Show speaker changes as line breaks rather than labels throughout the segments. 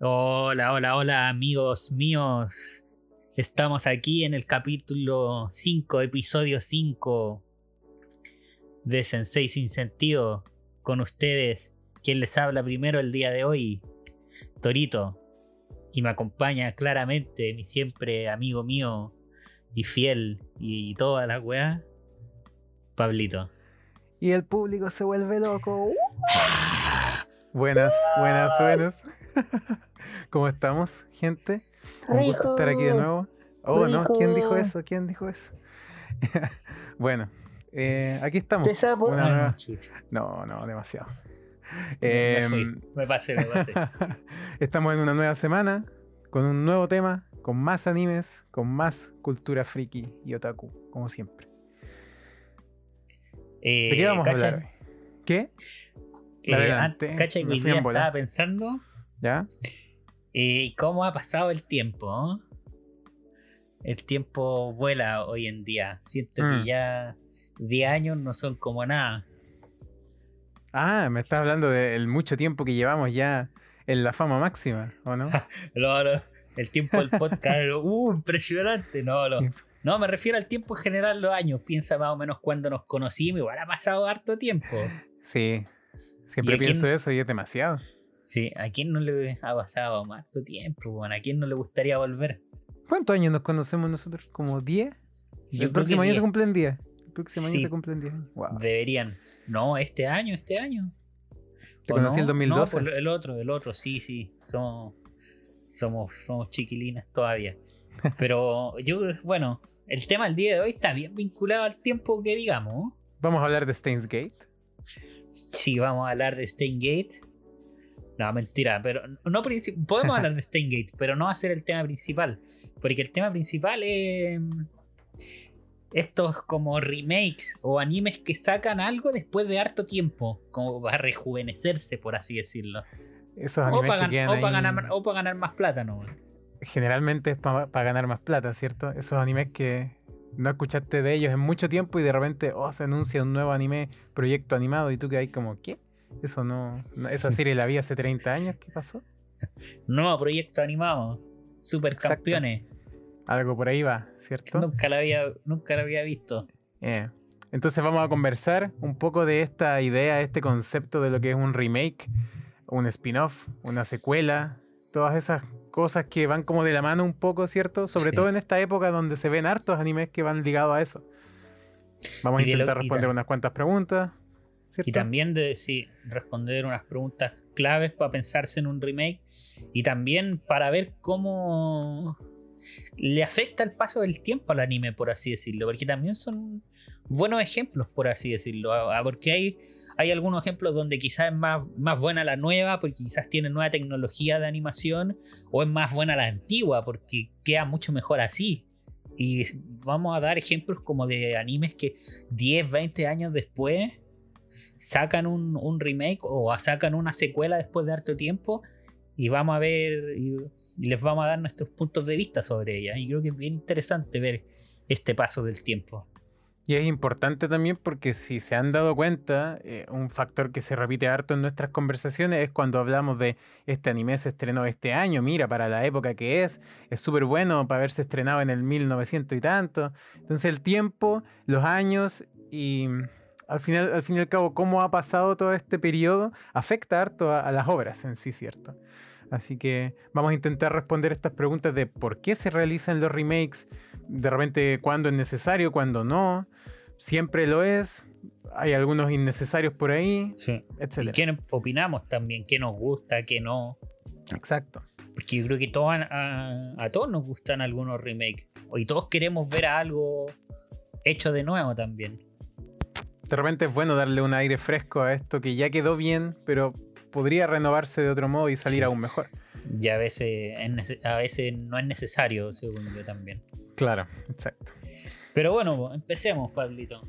Hola, hola, hola amigos míos. Estamos aquí en el capítulo 5, episodio 5 de Sensei Sin Sentido. Con ustedes, quien les habla primero el día de hoy, Torito. Y me acompaña claramente mi siempre amigo mío y fiel y toda la weá, Pablito.
Y el público se vuelve loco. buenas, buenas, buenas. ¿Cómo estamos, gente? Un gusto estar aquí de nuevo. Oh, no, ¿quién dijo eso? ¿Quién dijo eso? bueno, eh, aquí estamos.
Una
No, no, demasiado.
Eh, me pasé, me pasé.
estamos en una nueva semana, con un nuevo tema, con más animes, con más cultura friki y otaku, como siempre.
Eh,
¿De qué vamos a hablar hoy? ¿Qué?
Eh, Adelante. ¿Cacha que estaba pensando?
¿Ya?
¿Y cómo ha pasado el tiempo? El tiempo vuela hoy en día. Siento que mm. ya 10 años no son como nada.
Ah, me estás hablando del mucho tiempo que llevamos ya en la fama máxima, ¿o no?
el tiempo del podcast, uh, impresionante, no, no. No, me refiero al tiempo en general, los años. Piensa más o menos cuando nos conocimos, igual ha pasado harto tiempo.
Sí, siempre pienso eso y es demasiado.
Sí, ¿a quién no le ha pasado harto tiempo? ¿A quién no le gustaría volver?
¿Cuántos años nos conocemos nosotros? ¿Como 10? El próximo año se cumplen 10. El próximo año se cumplen 10
Deberían. No, este año, este año.
¿Te conocí en el 2012?
No, el otro, el otro, sí, sí. Somos, somos, somos chiquilinas todavía. Pero yo, bueno, el tema del día de hoy está bien vinculado al tiempo que digamos.
¿Vamos a hablar de Steins Gate?
Sí, vamos a hablar de Steins Gate. No, mentira, pero no podemos hablar de Steins Gate, pero no va a ser el tema principal. Porque el tema principal es estos como remakes o animes que sacan algo después de harto tiempo, como para rejuvenecerse, por así decirlo.
Esos animes o para,
que o para ganar, o para ganar más plata, ¿no?
generalmente es para ganar más plata, ¿cierto? Esos animes que no escuchaste de ellos en mucho tiempo y de repente oh, se anuncia un nuevo anime, proyecto animado y tú que hay como, ¿qué? Eso no, esa serie la vi hace 30 años, ¿qué pasó?
Nuevo proyecto animado, supercampeones.
Algo por ahí va, ¿cierto?
Nunca lo había, nunca había visto.
Eh, entonces vamos a conversar un poco de esta idea, este concepto de lo que es un remake, un spin-off, una secuela, todas esas cosas que van como de la mano un poco, ¿cierto? Sobre todo en esta época donde se ven hartos animes que van ligados a eso. Vamos a intentar responder unas cuantas preguntas.
Y también de sí, responder unas preguntas claves para pensarse en un remake. Y también para ver cómo le afecta el paso del tiempo al anime, por así decirlo. Porque también son buenos ejemplos, por así decirlo. Porque hay hay algunos ejemplos donde quizás es más, más buena la nueva porque quizás tiene nueva tecnología de animación o es más buena la antigua porque queda mucho mejor así. Y vamos a dar ejemplos como de animes que 10, 20 años después sacan un, remake o sacan una secuela después de harto tiempo y vamos a ver y, les vamos a dar nuestros puntos de vista sobre ella. Y creo que es bien interesante ver este paso del tiempo.
Y es importante también porque si se han dado cuenta, eh, un factor que se repite harto en nuestras conversaciones es cuando hablamos de este anime se estrenó este año, mira, para la época que es, es súper bueno para haberse estrenado en el 1900 y tanto. Entonces el tiempo, los años y al final, al fin y al cabo cómo ha pasado todo este periodo afecta harto a las obras en sí, ¿cierto? Así que vamos a intentar responder estas preguntas de por qué se realizan los remakes, de repente cuándo es necesario, cuándo no, siempre lo es, hay algunos innecesarios por ahí,
sí. etc. ¿Y qué opinamos también? ¿Qué nos gusta, qué no?
Exacto.
Porque yo creo que a, a, todos nos gustan algunos remakes. Y todos queremos ver algo hecho de nuevo también.
De repente es bueno darle un aire fresco a esto que ya quedó bien, pero podría renovarse de otro modo y salir aún mejor.
Y a veces, a veces no es necesario, según yo también.
Claro, exacto.
Pero bueno, empecemos, Pablito.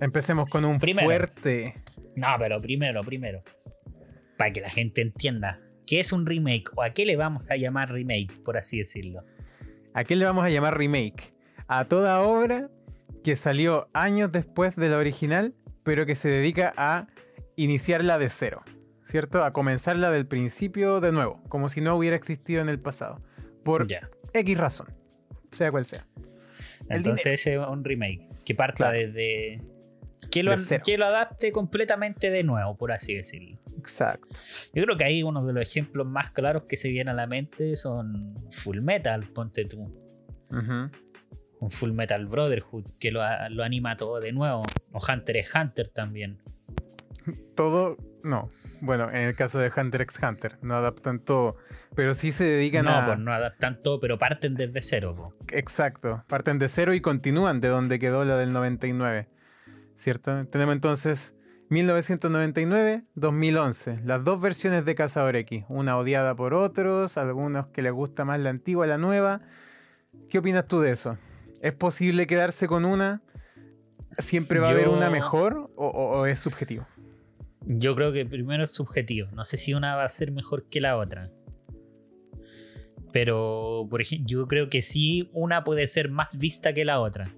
Empecemos con un fuerte.
No, pero primero, primero. Para que la gente entienda. ¿Qué es un remake? ¿O a qué le vamos a llamar remake, por así decirlo?
¿A qué le vamos a llamar remake? A toda obra que salió años después de la original, pero que se dedica a iniciarla de cero. ¿cierto? A comenzarla del principio de nuevo, como si no hubiera existido en el pasado. Por
Ya.
X razón, sea cual sea. El
Entonces ese es un remake que parta
Claro.
desde... Que lo,
De cero.
que lo adapte completamente de nuevo, por así decirlo.
Exacto.
Yo creo que ahí uno de los ejemplos más claros que se vienen a la mente son Full Metal, ponte tú.
Ujú.
Un Full Metal Brotherhood que lo, lo anima todo de nuevo. O Hunter x Hunter también.
Todo, no. Bueno, en el caso de Hunter x Hunter, no adaptan todo, pero sí se dedican
No,
a...
pues no adaptan todo, pero parten desde cero. po.
Exacto, parten de cero y continúan de donde quedó la del 99, ¿cierto? Tenemos entonces 1999-2011, las dos versiones de Cazador X, una odiada por otros, algunos que les gusta más la antigua, la nueva. ¿Qué opinas tú de eso? ¿Es posible quedarse con una? ¿Siempre va a haber una mejor o, o- o es subjetivo?
Yo creo que primero es subjetivo. No sé si una va a ser mejor que la otra. Pero, por ejemplo, yo creo que sí, una puede ser más vista que la otra.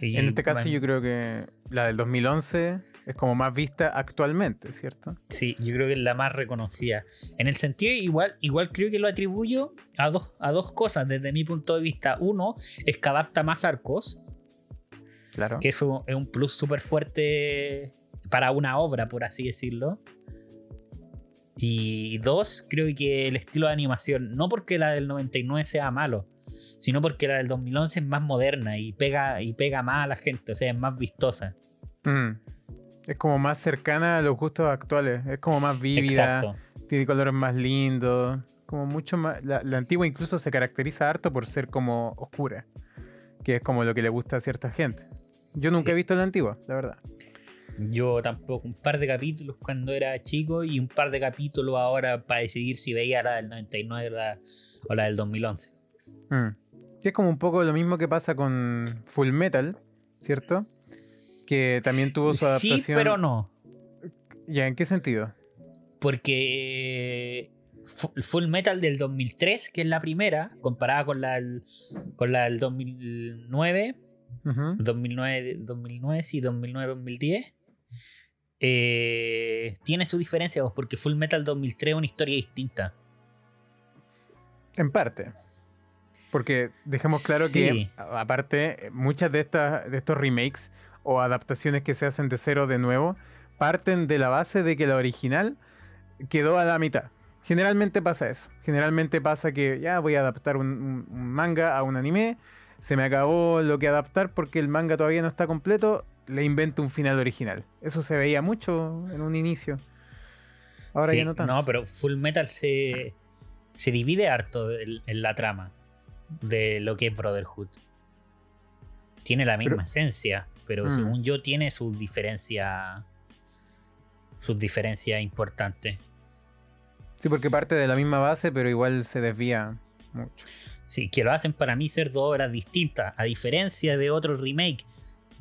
Y,
En este caso
bueno,
yo creo que la del 2011 es como más vista actualmente, ¿cierto?
Sí, yo creo que es la más reconocida. En el sentido, igual, igual creo que lo atribuyo a dos, a dos cosas desde mi punto de vista. Uno, es que adapta más arcos,
Claro.
que eso es un plus súper fuerte para una obra, por así decirlo. Y dos, creo que el estilo de animación, no porque la del 99 sea malo, sino porque la del 2011 es más moderna y pega, y pega más a la gente, o sea, es más vistosa.
Mm. Es como más cercana a los gustos actuales. Es como más vívida.
Exacto.
Tiene colores más lindos. Como mucho más. La, la antigua incluso se caracteriza harto por ser como oscura. Que es como lo que le gusta a cierta gente. Yo nunca
Sí.
he visto la antigua, la verdad.
Yo tampoco, un par de capítulos cuando era chico y un par de capítulos ahora para decidir si veía la del 99 o la, o la del 2011.
Mm. Que es como un poco lo mismo que pasa con Full Metal, ¿cierto? Que también tuvo su adaptación.
Sí, pero no.
¿Ya en qué sentido?
Porque Fu- Full Metal del 2003, que es la primera, comparada con la del, con la del 2009,
Ujú.
2009, 2009 sí, 2009-2010, eh, tiene su diferencia, porque Full Metal 2003 es una historia distinta.
En parte. Porque dejemos claro
Sí.
que, aparte, muchas de, estas, de estos remakes o adaptaciones que se hacen de cero de nuevo parten de la base de que la original quedó a la mitad. Generalmente pasa eso. Generalmente pasa que ya voy a adaptar un, manga a un anime, se me acabó lo que adaptar porque el manga todavía no está completo, le invento un final original. Eso se veía mucho en un inicio. Ahora
Sí,
ya no tanto.
No, pero Full Metal se, se divide harto en, en la trama de lo que es Brotherhood. Tiene la misma
Pero-
esencia, pero
Mm.
según yo tiene sus diferencias sus diferencias importantes.
Sí, porque parte de la misma base, pero igual se desvía mucho.
Sí, que lo hacen para mí ser dos obras distintas, a diferencia de otro remake,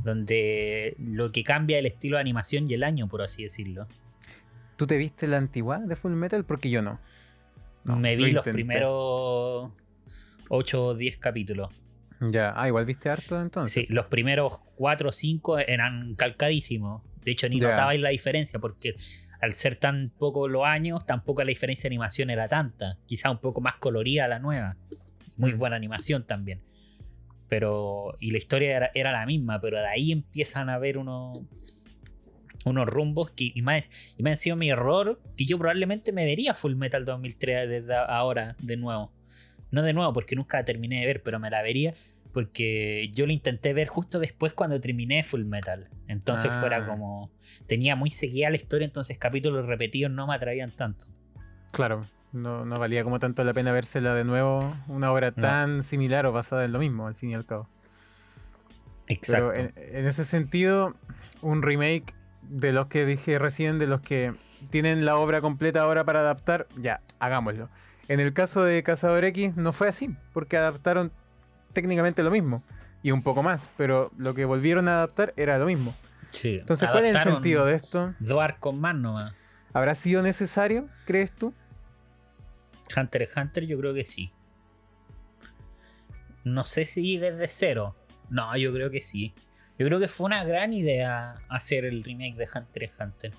donde lo que cambia el estilo de animación y el año, por así decirlo.
¿Tú te viste la antigua de Full Metal? Porque yo no. No,
Me
lo
vi los primeros 8 o 10 capítulos.
Ya, ah, igual viste harto entonces.
Sí, los primeros 4 o 5 eran calcadísimos. De hecho, ni notabais la diferencia, porque al ser tan pocos los años, tampoco la diferencia de animación era tanta. Quizá un poco más colorida la nueva. Muy
Mm.
buena animación también. Pero. Y la historia era, era la misma, pero de ahí empiezan a haber unos. Unos rumbos que. Y más, y me ha sido mi error. Que yo probablemente me vería Full Metal 2003 desde ahora, de nuevo. No de nuevo, porque nunca la terminé de ver, pero me la vería porque yo lo intenté ver justo después cuando terminé Full Metal. Entonces
Ah.
fuera como. Tenía muy seguida la historia, entonces capítulos repetidos no me atraían tanto.
Claro, no, no valía como tanto la pena vérsela de nuevo. Una obra
No.
tan similar o basada en lo mismo, al fin y al cabo.
Exacto.
Pero en, en ese sentido, un remake de los que dije recién, de los que tienen la obra completa ahora para adaptar, ya, hagámoslo. En el caso de Cazador X no fue así, porque adaptaron técnicamente lo mismo y un poco más, pero lo que volvieron a adaptar era lo mismo.
Sí.
Entonces, ¿cuál es el sentido de esto?
Dos arcos más nomás.
¿Habrá sido necesario, crees tú?
Hunter x Hunter, yo creo que sí. No sé si desde cero. No, yo creo que sí. Yo creo que fue una gran idea hacer el remake de Hunter x Hunter.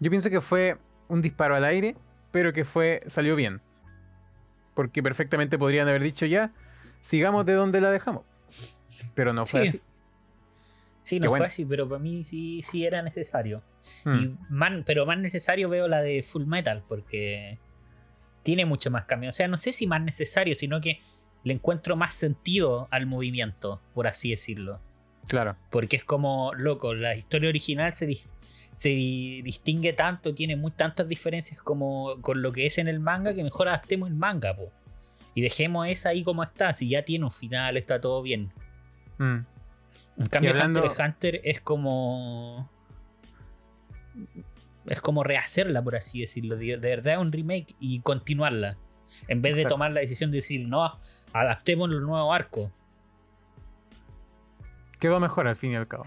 Yo pienso que fue un disparo al aire, pero que fue salió bien. Porque perfectamente podrían haber dicho ya, sigamos de donde la dejamos. Pero no fue así.
Sí, no fue así, pero para mí sí, sí era necesario. Y hmm. pero más necesario veo la de Full Metal, porque tiene mucho más cambio. O sea, no sé si más necesario, sino que le encuentro más sentido al movimiento, por así decirlo.
Claro.
Porque es como, loco, la historia original se, se distingue tanto, tiene muy tantas diferencias como con lo que es en el manga, que mejor adaptemos el manga, po. Y dejemos esa ahí como está. Si ya tiene un final, está todo bien. Hmm. En cambio, Hunter x Hunter es como es como rehacerla, por así decirlo. De, verdad un remake y continuarla. En vez de tomar la decisión de decir, no, adaptemos el nuevo arco.
Quedó mejor al fin y al cabo.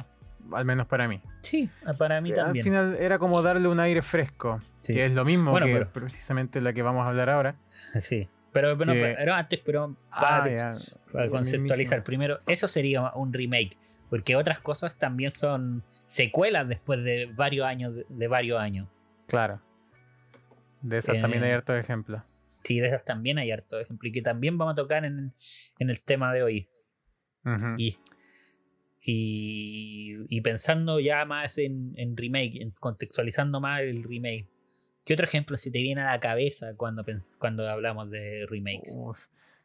Al menos para mí.
Sí, para mí también.
Al final era como darle un aire fresco. Que es lo mismo que precisamente la que vamos a hablar ahora.
Sí. Pero, pero, antes, pero para, ah, para conceptualizar primero, eso sería un remake. Porque otras cosas también son secuelas después de varios años. De, varios años.
Claro. De esas también hay eh, hartos ejemplos.
Sí, de esas también hay hartos ejemplos. Y que también vamos a tocar en, el tema de hoy. y, y, pensando ya más en, remake, en contextualizando más el remake. ¿Qué otro ejemplo se te viene a la cabeza cuando, cuando hablamos de remakes?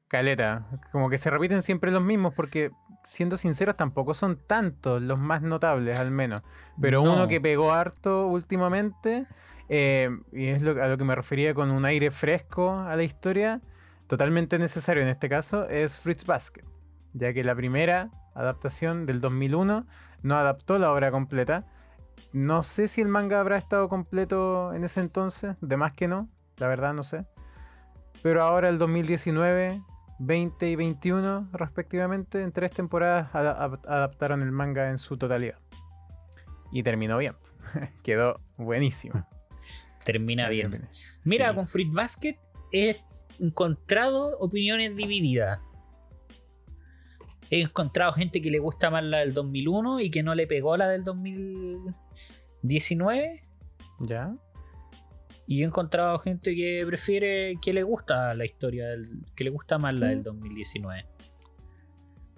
caleta. Como que se repiten siempre los mismos porque, siendo sinceros, tampoco son tantos los más notables al menos. Pero uno que pegó harto últimamente, eh, y es a lo que me refería con un aire fresco a la historia, totalmente necesario en este caso, es Fruits Basket. Ya que la primera adaptación del 2001 no adaptó la obra completa. No sé si el manga habrá estado completo en ese entonces, de más que no, la verdad no sé. Pero ahora el 2019 20 y 21 respectivamente, en tres temporadas adaptaron el manga en su totalidad. Y terminó bien. Quedó buenísimo.
Termina bien. Mira, con Fruit Basket he encontrado opiniones divididas. He encontrado gente que le gusta más la del 2001 y que no le pegó la del 2019.
Ya.
Y he encontrado gente que prefiere, que le gusta la historia, que le gusta más la del 2019.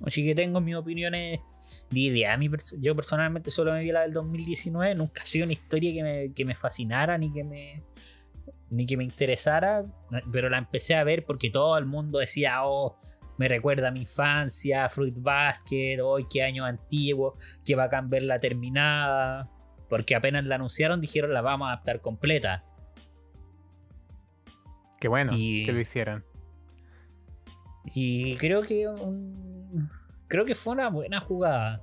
Así que tengo mis opiniones idea. Yo personalmente solo me vi la del 2019. Nunca ha sido una historia que me, que me fascinara ni que me, ni que me interesara. Pero la empecé a ver porque todo el mundo decía, oh, me recuerda a mi infancia, Fruit Basket, hoy oh, qué año antiguo, que va a cambiar la terminada. Porque apenas la anunciaron dijeron la vamos a adaptar completa.
Qué bueno que lo hicieran.
Y creo que creo que fue una buena jugada.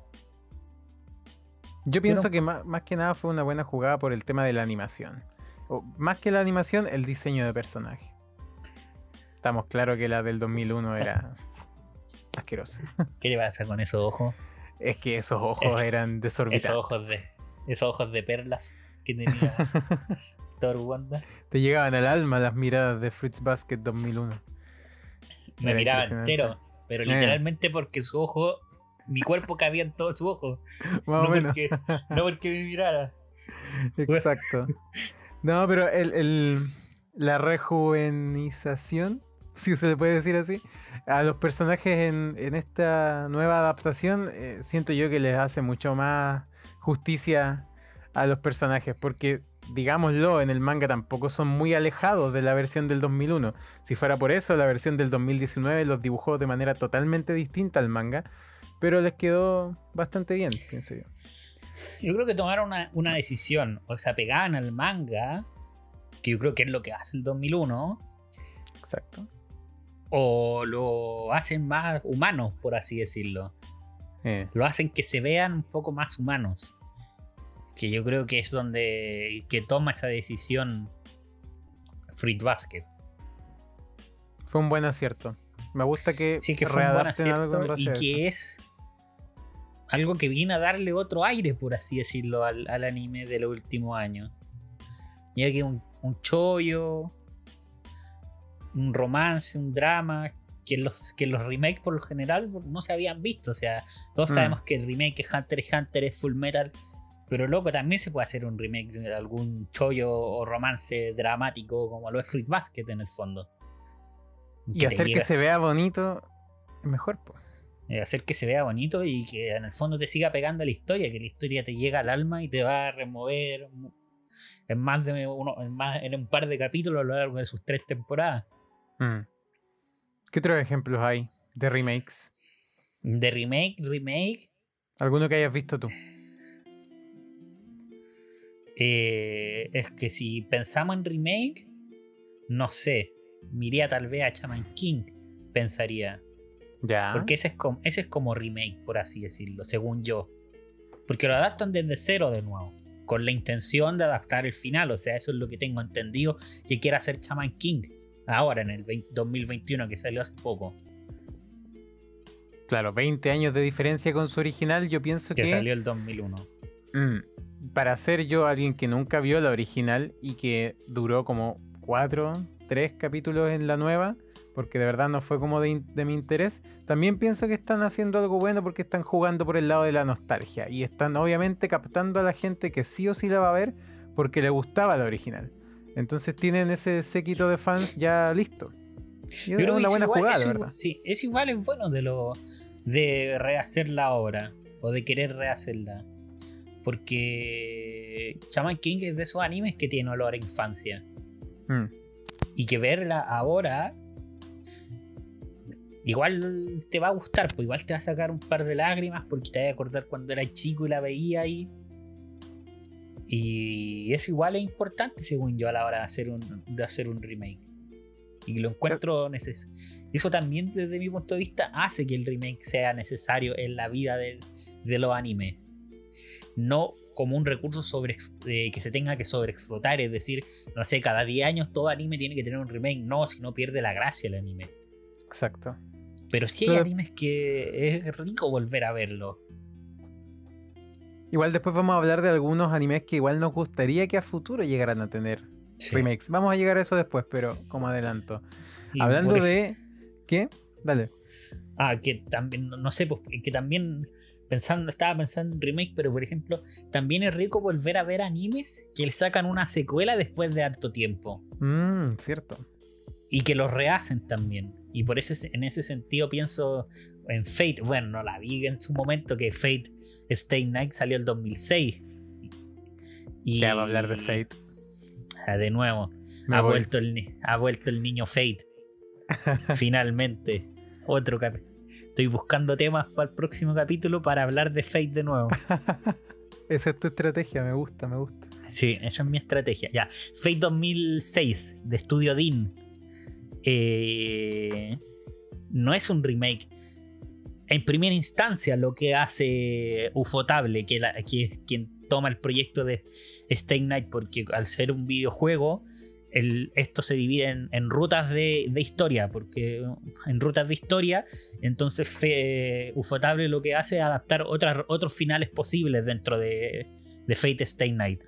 Yo pienso que más, que nada fue una buena jugada por el tema de la animación. O, más que la animación, el diseño de personaje. Estamos claros que la del 2001 era asquerosa.
¿Qué le pasa con esos ojos?
Es que esos ojos eran desorbitados.
Esos ojos de, esos ojos de perlas que tenía
Te llegaban al alma las miradas de Fritz Basket 2001.
Me miraba entero, pero eh. literalmente porque su ojo, mi cuerpo cabía en todo su ojo. no, Porque, no porque me mirara.
Exacto. No, pero el, la rejuvenización, si se le puede decir así, a los personajes en, esta nueva adaptación, eh, siento yo que les hace mucho más justicia a los personajes, porque digámoslo, en el manga tampoco son muy alejados de la versión del 2001. Si fuera por eso, la versión del 2019 los dibujó de manera totalmente distinta al manga, pero les quedó bastante bien, pienso yo.
Yo creo que tomaron una, decisión, o sea, pegaban al manga, que yo creo que es lo que hace el 2001.
Exacto.
O lo hacen más humanos, por así decirlo. Eh. Lo hacen que se vean un poco más humanos que yo creo que es donde que toma esa decisión Fruit Basket.
Fue un buen acierto. Me gusta que,
sí, que fue un buen acierto y que es algo que viene a darle otro aire, por así decirlo, al, anime de los últimos años. Ya que un, un chollo, un romance, un drama, que los, que los remakes por lo general no se habían visto. O sea, todos mm. sabemos que el remake de Hunter x Hunter es Full Metal Pero loco, también se puede hacer un remake de algún chollo o romance dramático como lo es Fruit Basket en el fondo.
Y hacer que se vea bonito es mejor, pues.
Hacer que se vea bonito y que en el fondo te siga pegando la historia, que la historia te llega al alma y te va a remover en más de uno, en, más, en un par de capítulos a lo largo de sus tres temporadas.
Mm. ¿Qué otros ejemplos hay de remakes?
De remake, remake.
¿Alguno que hayas visto tú?
Eh, es que si pensamos en remake, no sé. Miría tal vez a Chaman King, pensaría.
Ya.
Porque ese es, como, ese es como remake, por así decirlo, según yo. Porque lo adaptan desde cero de nuevo. Con la intención de adaptar el final. O sea, eso es lo que tengo entendido que quiere hacer Chaman King. Ahora, en el 2021, que salió hace poco.
Claro, 20 años de diferencia con su original, yo pienso que.
Que salió el 2001.
Mm, para ser yo alguien que nunca vio la original y que duró como 4, 3 capítulos en la nueva, porque de verdad no fue como de, mi interés, también pienso que están haciendo algo bueno porque están jugando por el lado de la nostalgia y están obviamente captando a la gente que sí o sí la va a ver porque le gustaba la original. Entonces tienen ese séquito de fans ya listo.
Y es una buena jugada, ¿verdad? Sí, es igual, es bueno de lo de rehacerla ahora o de querer rehacerla. Porque Shaman King es de esos animes que tiene olor a infancia. Mm. Y que verla ahora igual te va a gustar, pues igual te va a sacar un par de lágrimas porque te va a acordar cuando era chico y la veía ahí. Y es igual es importante, según yo, a la hora de hacer un, de hacer un remake. Y lo encuentro necesario. Eso también, desde mi punto de vista, hace que el remake sea necesario en la vida de, de los animes. No como un recurso sobre, eh, que se tenga que sobreexplotar, es decir, no sé, cada 10 años todo anime tiene que tener un remake. No, si no pierde la gracia el anime.
Exacto.
Pero sí hay animes que es rico volver a verlo.
Igual después vamos a hablar de algunos animes que igual nos gustaría que a futuro llegaran a tener remakes. Vamos a llegar a eso después, pero como adelanto. Hablando de... ¿Qué? Dale.
Ah, que también, no sé, pues, que también pensando, estaba pensando en remake, pero por ejemplo, también es rico volver a ver animes que le sacan una secuela después de harto tiempo.
Mmm, cierto.
Y que los rehacen también. Y por eso en ese sentido pienso en Fate. Bueno, no la vi en su momento que Fate Stay Night salió el 2006.
Y ya va a hablar de Fate.
Ah, de nuevo. Ha vuelto, el, ha vuelto el niño Fate. Finalmente. Otro capítulo. Estoy buscando temas para el próximo capítulo para hablar de Fate de nuevo.
esa es tu estrategia, me gusta, me gusta.
Sí, esa es mi estrategia. Ya, Fate 2006 de Studio Dean. Eh, no es un remake. En primera instancia, lo que hace Ufotable, que, que es quien toma el proyecto de Stay Night, porque al ser un videojuego, esto se divide en, rutas de, historia, porque en rutas de historia, entonces Ufotable lo que hace es adaptar otras, otros finales posibles dentro de, de Fate Stay Night.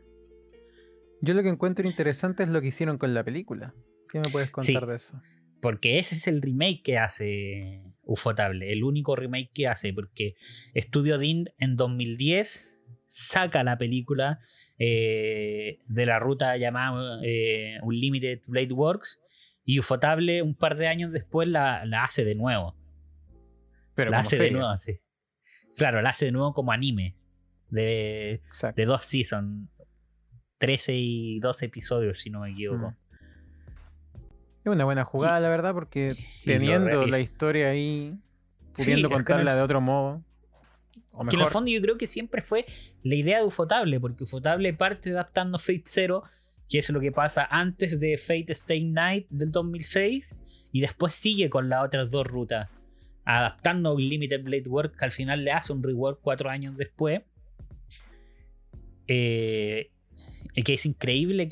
Yo lo que encuentro interesante es lo que hicieron con la película. ¿Qué me puedes contar de eso?
Porque ese es el remake que hace Ufotable, el único remake que hace, porque Studio Dean en 2010 saca la película eh, de la ruta llamada eh, Unlimited Blade Works y Ufotable un par de años después la, hace de nuevo.
Pero
la hace de nuevo, sí. Claro, la hace de nuevo como anime. De, de dos seasons. 13 y 12 episodios, si no me equivoco. Mm.
Es una buena jugada, la verdad, porque teniendo la historia ahí, pudiendo contarla de otro modo.
Que en el fondo yo creo que siempre fue la idea de Ufotable, porque Ufotable parte adaptando Fate Zero, que es lo que pasa antes de Fate Stay Night del 2006, y después sigue con las otras dos rutas, adaptando Limited Blade Work, que al final le hace un rework cuatro años después. Eh, que es increíble,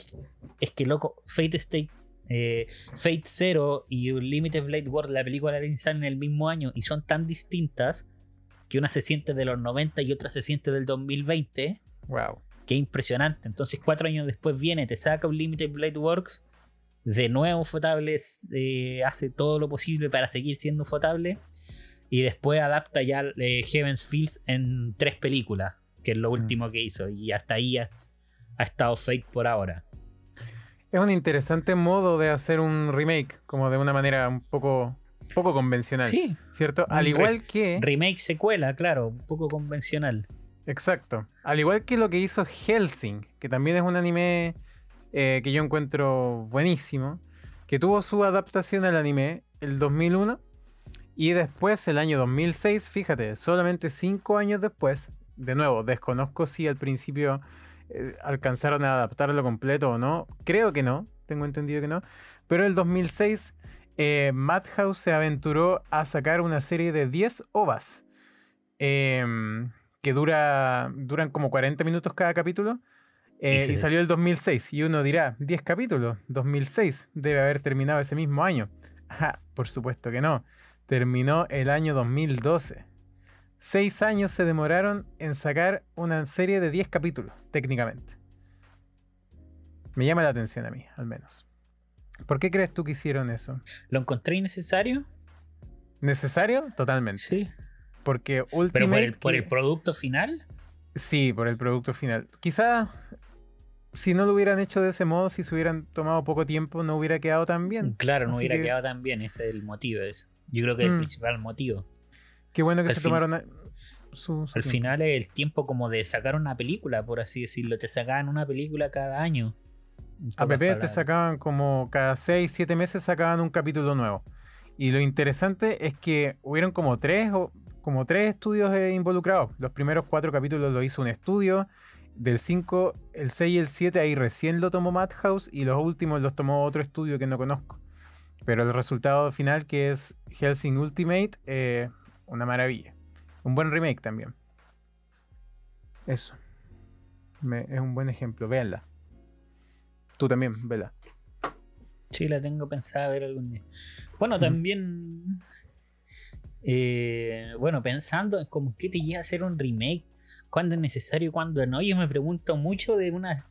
es que loco, Fate Stay eh, Fate Zero y Limited Blade World, la película de Insane en el mismo año y son tan distintas que una se siente de los 90 y otra se siente del 2020.
Wow.
Qué impresionante. Entonces, cuatro años después viene, te saca un Limited Blade Works. De nuevo, Fotable eh, hace todo lo posible para seguir siendo Fotable. Y después adapta ya eh, Heaven's Fields en tres películas. que es lo
Mm.
último que hizo. Y hasta ahí ha, ha estado fake por ahora.
Es un interesante modo de hacer un remake, como de una manera un poco, poco convencional.
Sí,
¿Cierto? Al igual que.
remake secuela, claro, un poco convencional.
Exacto. Al igual que lo que hizo Helsing, que también es un anime eh, que yo encuentro buenísimo, que tuvo su adaptación al anime el 2001 y después el año 2006, fíjate, solamente cinco años después, de nuevo, desconozco si al principio alcanzaron a adaptarlo completo o no, creo que no, tengo entendido que no, pero el 2006 eh, Madhouse se aventuró a sacar una serie de 10 ovas. em, que dura, duran como 40 minutos cada capítulo. eh,
Y
y salió el 2006. Y uno dirá, 10 capítulos, 2006. Debe haber terminado ese mismo año. Ajá, por supuesto que no. Terminó el año 2012. Seis años se demoraron en sacar una serie de 10 capítulos, técnicamente. Me llama la atención a mí, al menos. ¿Por qué crees tú que hicieron eso?
¿Lo encontré innecesario?
¿Necesario? Totalmente.
Sí.
Porque
Pero por
Ultimate.
el, por el producto final.
Sí, por el producto final. Quizá si no lo hubieran hecho de ese modo, si se hubieran tomado poco tiempo, no hubiera quedado tan bien.
Claro, no
Así
hubiera
que-
quedado tan bien. Ese es el motivo. Yo creo que es el
Mm.
principal motivo.
Qué bueno que
Al
se tomaron a- su, su
Al
tiempo.
final es el tiempo como de sacar una película, por así decirlo. Te sacaban una película cada año.
A PP te sacaban como cada 6, 7 meses sacaban un capítulo nuevo. Y lo interesante es que hubieron como tres, o- como tres estudios eh, involucrados. Los primeros cuatro capítulos lo hizo un estudio. Del 5, el 6 y el 7 ahí recién lo tomó Madhouse. Y los últimos los tomó otro estudio que no conozco. Pero el resultado final que es Helsing Ultimate, eh, una maravilla. Un buen remake también. Eso. Me- es un buen ejemplo. Véanla. Tú también, vela.
Sí, la tengo pensada ver algún día. Bueno, también. eh, bueno, pensando en como qué te lleva a hacer un remake, cuándo es necesario cuándo no. Yo me pregunto mucho de una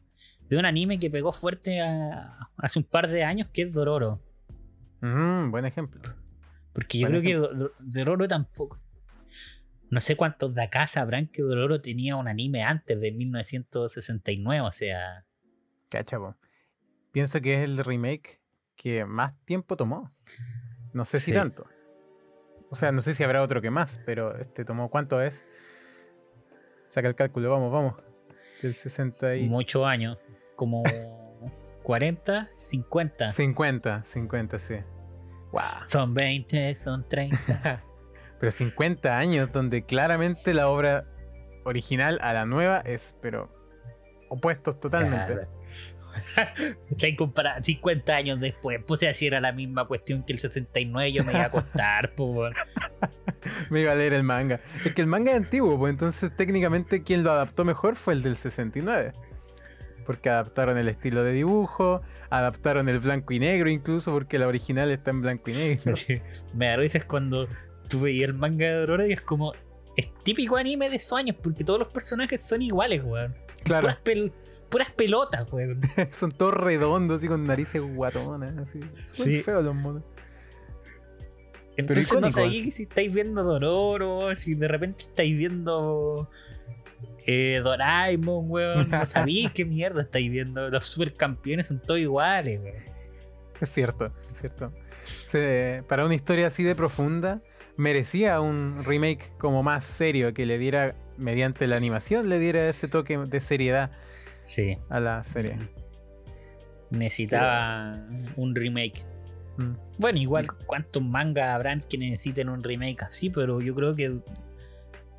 de un anime que pegó fuerte a- hace un par de años, que es Dororo.
Mm, buen ejemplo.
Porque yo creo que Do- Dororo tampoco. No sé cuántos de acá sabrán que Dororo tenía un anime antes de 1969, o sea.
Cacha, po. Pienso que es el remake que más tiempo tomó. No sé si
Sí.
tanto. O sea, no sé si habrá otro que más, pero este tomó. ¿Cuánto es? Saca el cálculo, vamos, vamos. Del 60 y.
muchos años, como 40, 50.
50, 50, sí. Wow.
Son 20, son 30.
Pero 50 años donde claramente la obra original a la nueva es, pero opuestos totalmente.
Claro. Hay que comparar 50 años después. Pues si así era la misma cuestión que el 69, yo me iba a acostar, pues.
Me iba a leer el manga. Es que el manga es antiguo, pues entonces técnicamente quien lo adaptó mejor fue el del 69. Porque adaptaron el estilo de dibujo, adaptaron el blanco y negro incluso, porque la original está en blanco y negro.
Me da risa cuando tú veías el manga de Dororo y es como. Es típico anime de esos años, porque todos los personajes son iguales, weón.
Claro,
Puras, pel- puras pelotas, weón.
son todos redondos, así con narices guatonas, así. Son
Sí.
feos los monos.
Entonces no
icónico,
sabéis si estáis viendo Dororo, si de repente estáis viendo eh, Doraemon, weón. No sabéis qué mierda estáis viendo. Los supercampeones son todos iguales, weón.
Es cierto, es cierto. Se- para una historia así de profunda, merecía un remake como más serio, que le diera, mediante la animación, le diera ese toque de seriedad
Sí.
a la serie.
Necesitaba un remake.
Mm.
Bueno, igual cuántos mangas habrán que necesiten un remake así, pero yo creo que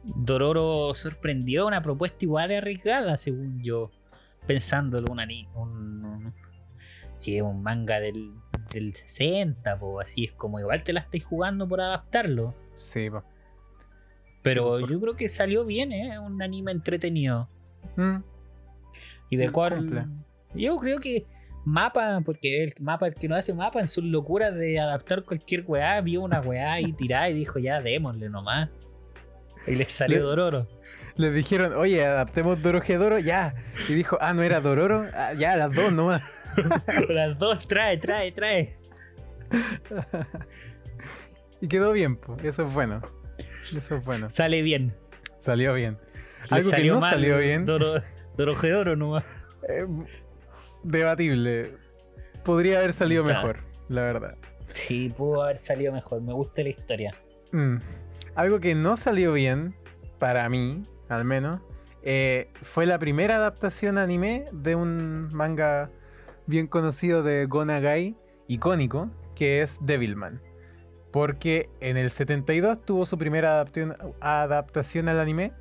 Dororo sorprendió una propuesta igual arriesgada, según yo, pensándolo una un, un- si es un manga del, del 60, pues así es como igual te la estáis jugando por adaptarlo.
Sí, po.
Pero
Sí, por-
yo creo que salió bien, ¿eh? Un anime entretenido.
Mm,
Y de cual. Yo creo que Mapa, porque el mapa, el que no hace mapa en sus locuras de adaptar cualquier weá, vio una weá y tirá y dijo ya démosle nomás. Y le salió
Le-
Dororo.
Les dijeron, oye, adaptemos Dorojedoro, ya. Y dijo, ah, no era Dororo, Ah, ya, las dos nomás.
Las dos, trae, trae, trae.
Y quedó bien, po. eso es bueno. Eso es bueno.
Sale bien.
Salió bien. Algo que no salió bien.
Dorojedoro nomás.
Eh, debatible. Podría haber salido mejor, la verdad.
Sí, pudo haber salido mejor. Me gusta la historia.
Mm. Algo que no salió bien, para mí, al menos, eh, fue la primera adaptación anime de un manga bien conocido de Gonagai, icónico, que es Devilman. Porque en el 72 tuvo su primera adaptación, al anime.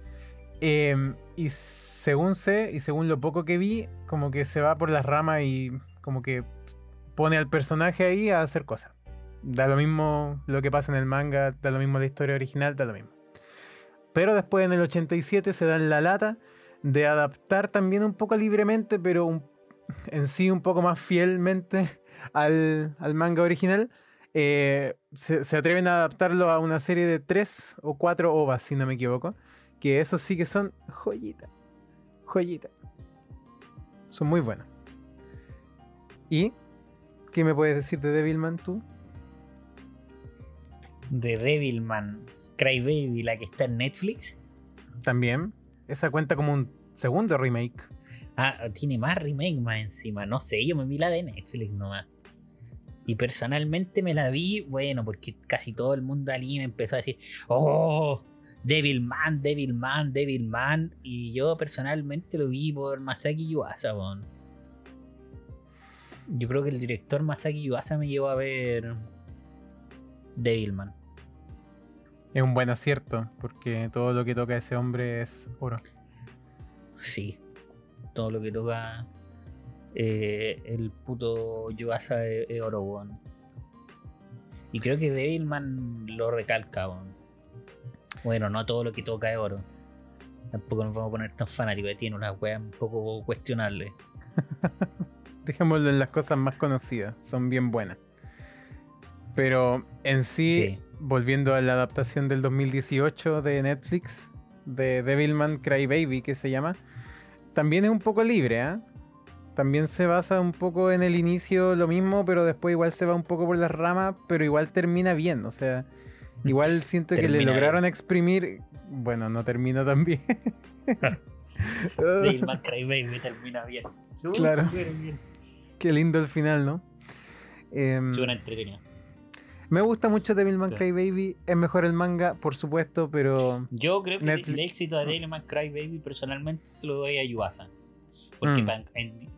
Em, y según sé, y según lo poco que vi, como que se va por las ramas y como que pone al personaje ahí a hacer cosas. Da lo mismo lo que pasa en el manga, da lo mismo la historia original, da lo mismo. Pero después en el 87 se dan la lata de adaptar también un poco libremente, pero en sí un poco más fielmente al, manga original. Eh, se, atreven a adaptarlo a una serie de tres o cuatro ovas, si no me equivoco. Que esos sí que son joyita. Joyita. Son muy buenos. ¿Y qué me puedes decir de Devilman tú?
De Devilman. Crybaby, la que está en Netflix.
También. Esa cuenta como un segundo remake.
Ah, tiene más remake más encima. No sé, yo me vi la de Netflix nomás. Y personalmente me la vi, bueno, porque casi todo el mundo allí me empezó a decir, oh, Devilman, Devilman, Devilman. Y yo personalmente lo vi por Masaki Yuasa, Yo creo que el director Masaki Yuasa me llevó a ver Devilman.
Es un buen acierto, porque todo lo que toca ese hombre es oro.
Sí, todo lo que toca eh, el puto Yuasa es, oro, Y creo que Devilman lo recalca, Bueno, no todo lo que toca es oro. Tampoco nos vamos a poner tan fanáticos, tiene una wea un poco cuestionable.
Dejémoslo en las cosas más conocidas, son bien buenas. Pero en sí volviendo a la adaptación del 2018 de Netflix, de Devilman Crybaby, que se llama, también es un poco libre, ¿eh? También se basa un poco en el inicio lo mismo, pero después igual se va un poco por las ramas, pero igual termina bien, o sea, igual siento que le lograron exprimir, bueno, no termina tan bien.
Devilman Crybaby termina bien.
Claro. Qué lindo el final, ¿no?
Eh, Suena entretenido.
Me gusta mucho Devilman sí. Crybaby. Es mejor el manga, por supuesto, pero.
Yo creo que el éxito de Devilman Crybaby personalmente se lo doy a Yuasa. Porque mm.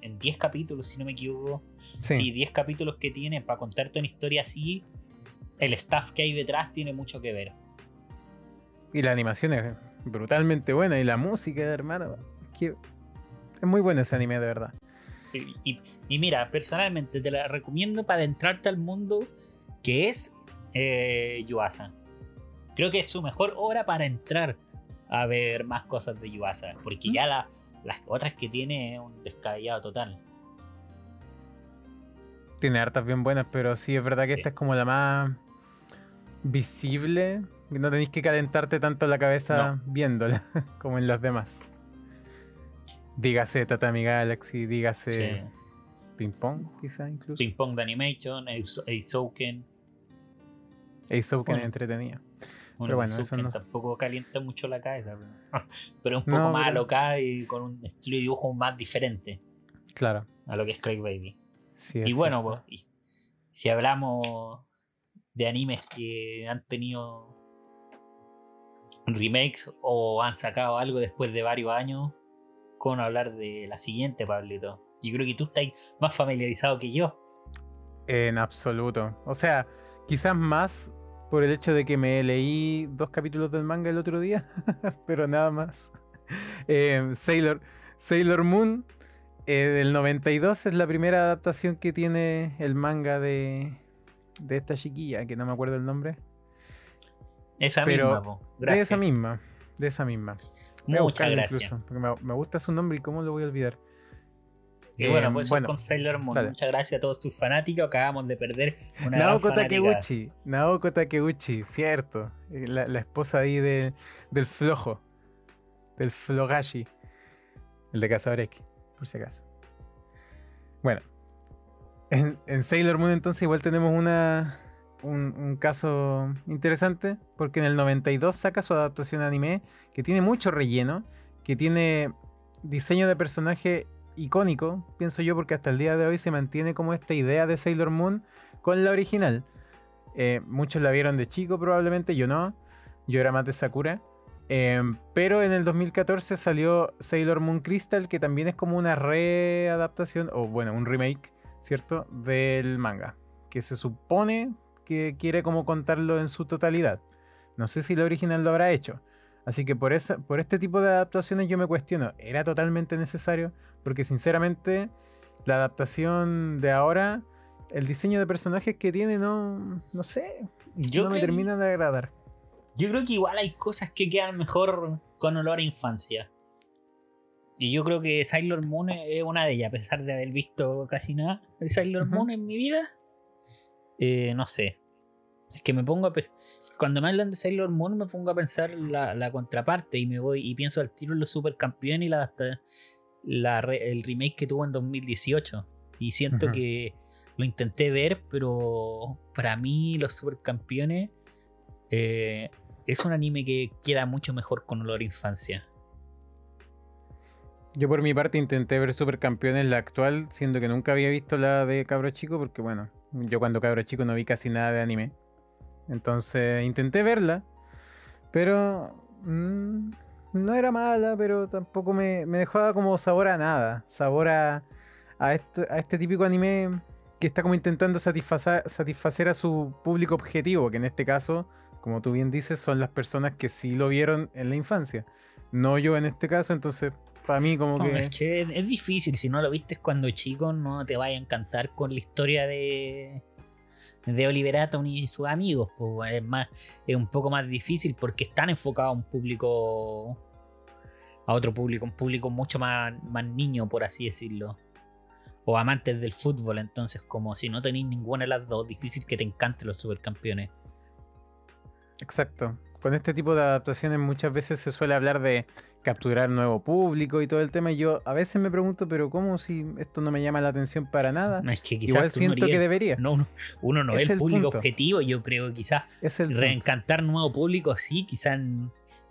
en 10 capítulos, si no me equivoco, sí, 10 capítulos que tiene para contarte una historia así, el staff que hay detrás tiene mucho que ver.
Y la animación es brutalmente buena. Y la música, hermano. Es que es muy bueno ese anime, de verdad.
y, y, mira, personalmente te la recomiendo para adentrarte al mundo que es eh, Yuasa. Creo que es su mejor obra para entrar a ver más cosas de Yuasa, porque ya las otras que tiene es un descabellado total.
Tiene hartas bien buenas, pero sí es verdad que esta es como la más visible. No tenéis que calentarte tanto la cabeza viéndola como en las demás. Dígase Tatami Galaxy, dígase Ping Pong, quizá incluso.
Ping Pong de Animation, Eizouken.
Eizouken es entretenida. pero bueno,
eso no... tampoco calienta mucho la cabeza. Pero, es un poco más alocada y con un estilo de dibujo más diferente.
Claro.
A lo que es Craig Baby. y bueno, pues, si hablamos de animes que han tenido remakes o han sacado algo después de varios años, con hablar de la siguiente, Pablito. Yo creo que tú estás más familiarizado que yo.
En absoluto. O sea, quizás más por el hecho de que me leí dos capítulos del manga el otro día, pero nada más. Eh, Sailor, Sailor Moon eh, del 92 es la primera adaptación que tiene el manga de, de esta chiquilla, que no me acuerdo el nombre.
Esa misma,
De esa misma, de esa misma.
Muchas gracias.
porque me, gusta su nombre y cómo lo voy a olvidar.
Y bueno, pues con Sailor Moon. Muchas gracias a todos tus fanáticos. Acabamos de perder una
Naoko Takeuchi. Naoko Takeuchi, cierto. Eh, la, esposa ahí de, del flojo. Del flogashi. El de Casabreki, por si acaso. Bueno. En, Sailor Moon entonces igual tenemos una, un, un, caso interesante. Porque en el 92 saca su adaptación anime. Que tiene mucho relleno que tiene diseño de personaje icónico, pienso yo, porque hasta el día de hoy se mantiene como esta idea de Sailor Moon con la original. Eh, muchos la vieron de chico probablemente, yo no. Yo era más de Sakura. Em, pero en el 2014 salió Sailor Moon Crystal, que también es como una readaptación, o bueno, un remake, ¿cierto? Del manga. Que se supone que quiere como contarlo en su totalidad. No sé si la original lo habrá hecho. Así que por, esa, por este tipo de adaptaciones yo me cuestiono, ¿era totalmente necesario? Porque sinceramente la adaptación de ahora, el diseño de personajes que tiene no, no sé, no me termina de agradar.
Yo creo que igual hay cosas que quedan mejor con olor a infancia. Y yo creo que Sailor Moon es una de ellas, a pesar de haber visto casi nada de Sailor Moon en mi vida. Eh, no sé. Es que me pongo a cuando me hablan de Sailor Moon me pongo a pensar la, la contraparte y me voy y pienso al tiro en los supercampeones y la, la el remake que tuvo en 2018 y siento que lo intenté ver pero para mí los supercampeones eh, es un anime que queda mucho mejor con olor a infancia.
Yo por mi parte intenté ver Supercampeones la actual, siendo que nunca había visto la de Cabro Chico, porque bueno, yo cuando Cabro Chico no vi casi nada de anime. Entonces intenté verla, pero mm, no era mala, pero tampoco me, dejaba como sabor a nada. Sabor a, este, a, este, típico anime que está como intentando satisfacer, satisfacer a su público objetivo, que en este caso como tú bien dices, son las personas que sí lo vieron en la infancia. No yo en este caso, entonces para mí como que...
Es que es difícil, si no lo viste cuando chico no te vaya a encantar con la historia de de Oliver Atom y sus amigos. Pues, es, más, es un poco más difícil porque están enfocados a un público. a otro público, un público mucho más, más niño, por así decirlo. O amantes del fútbol. Entonces, como si no tenéis ninguna de las dos, difícil que te encanten los supercampeones.
Exacto. Con este tipo de adaptaciones muchas veces se suele hablar de capturar nuevo público y todo el tema. Y yo a veces me pregunto, pero ¿cómo si esto no me llama la atención para nada?
es que
Igual siento que debería.
No, uno, no es, el público objetivo, yo creo. Quizás reencantar nuevo público, sí, quizás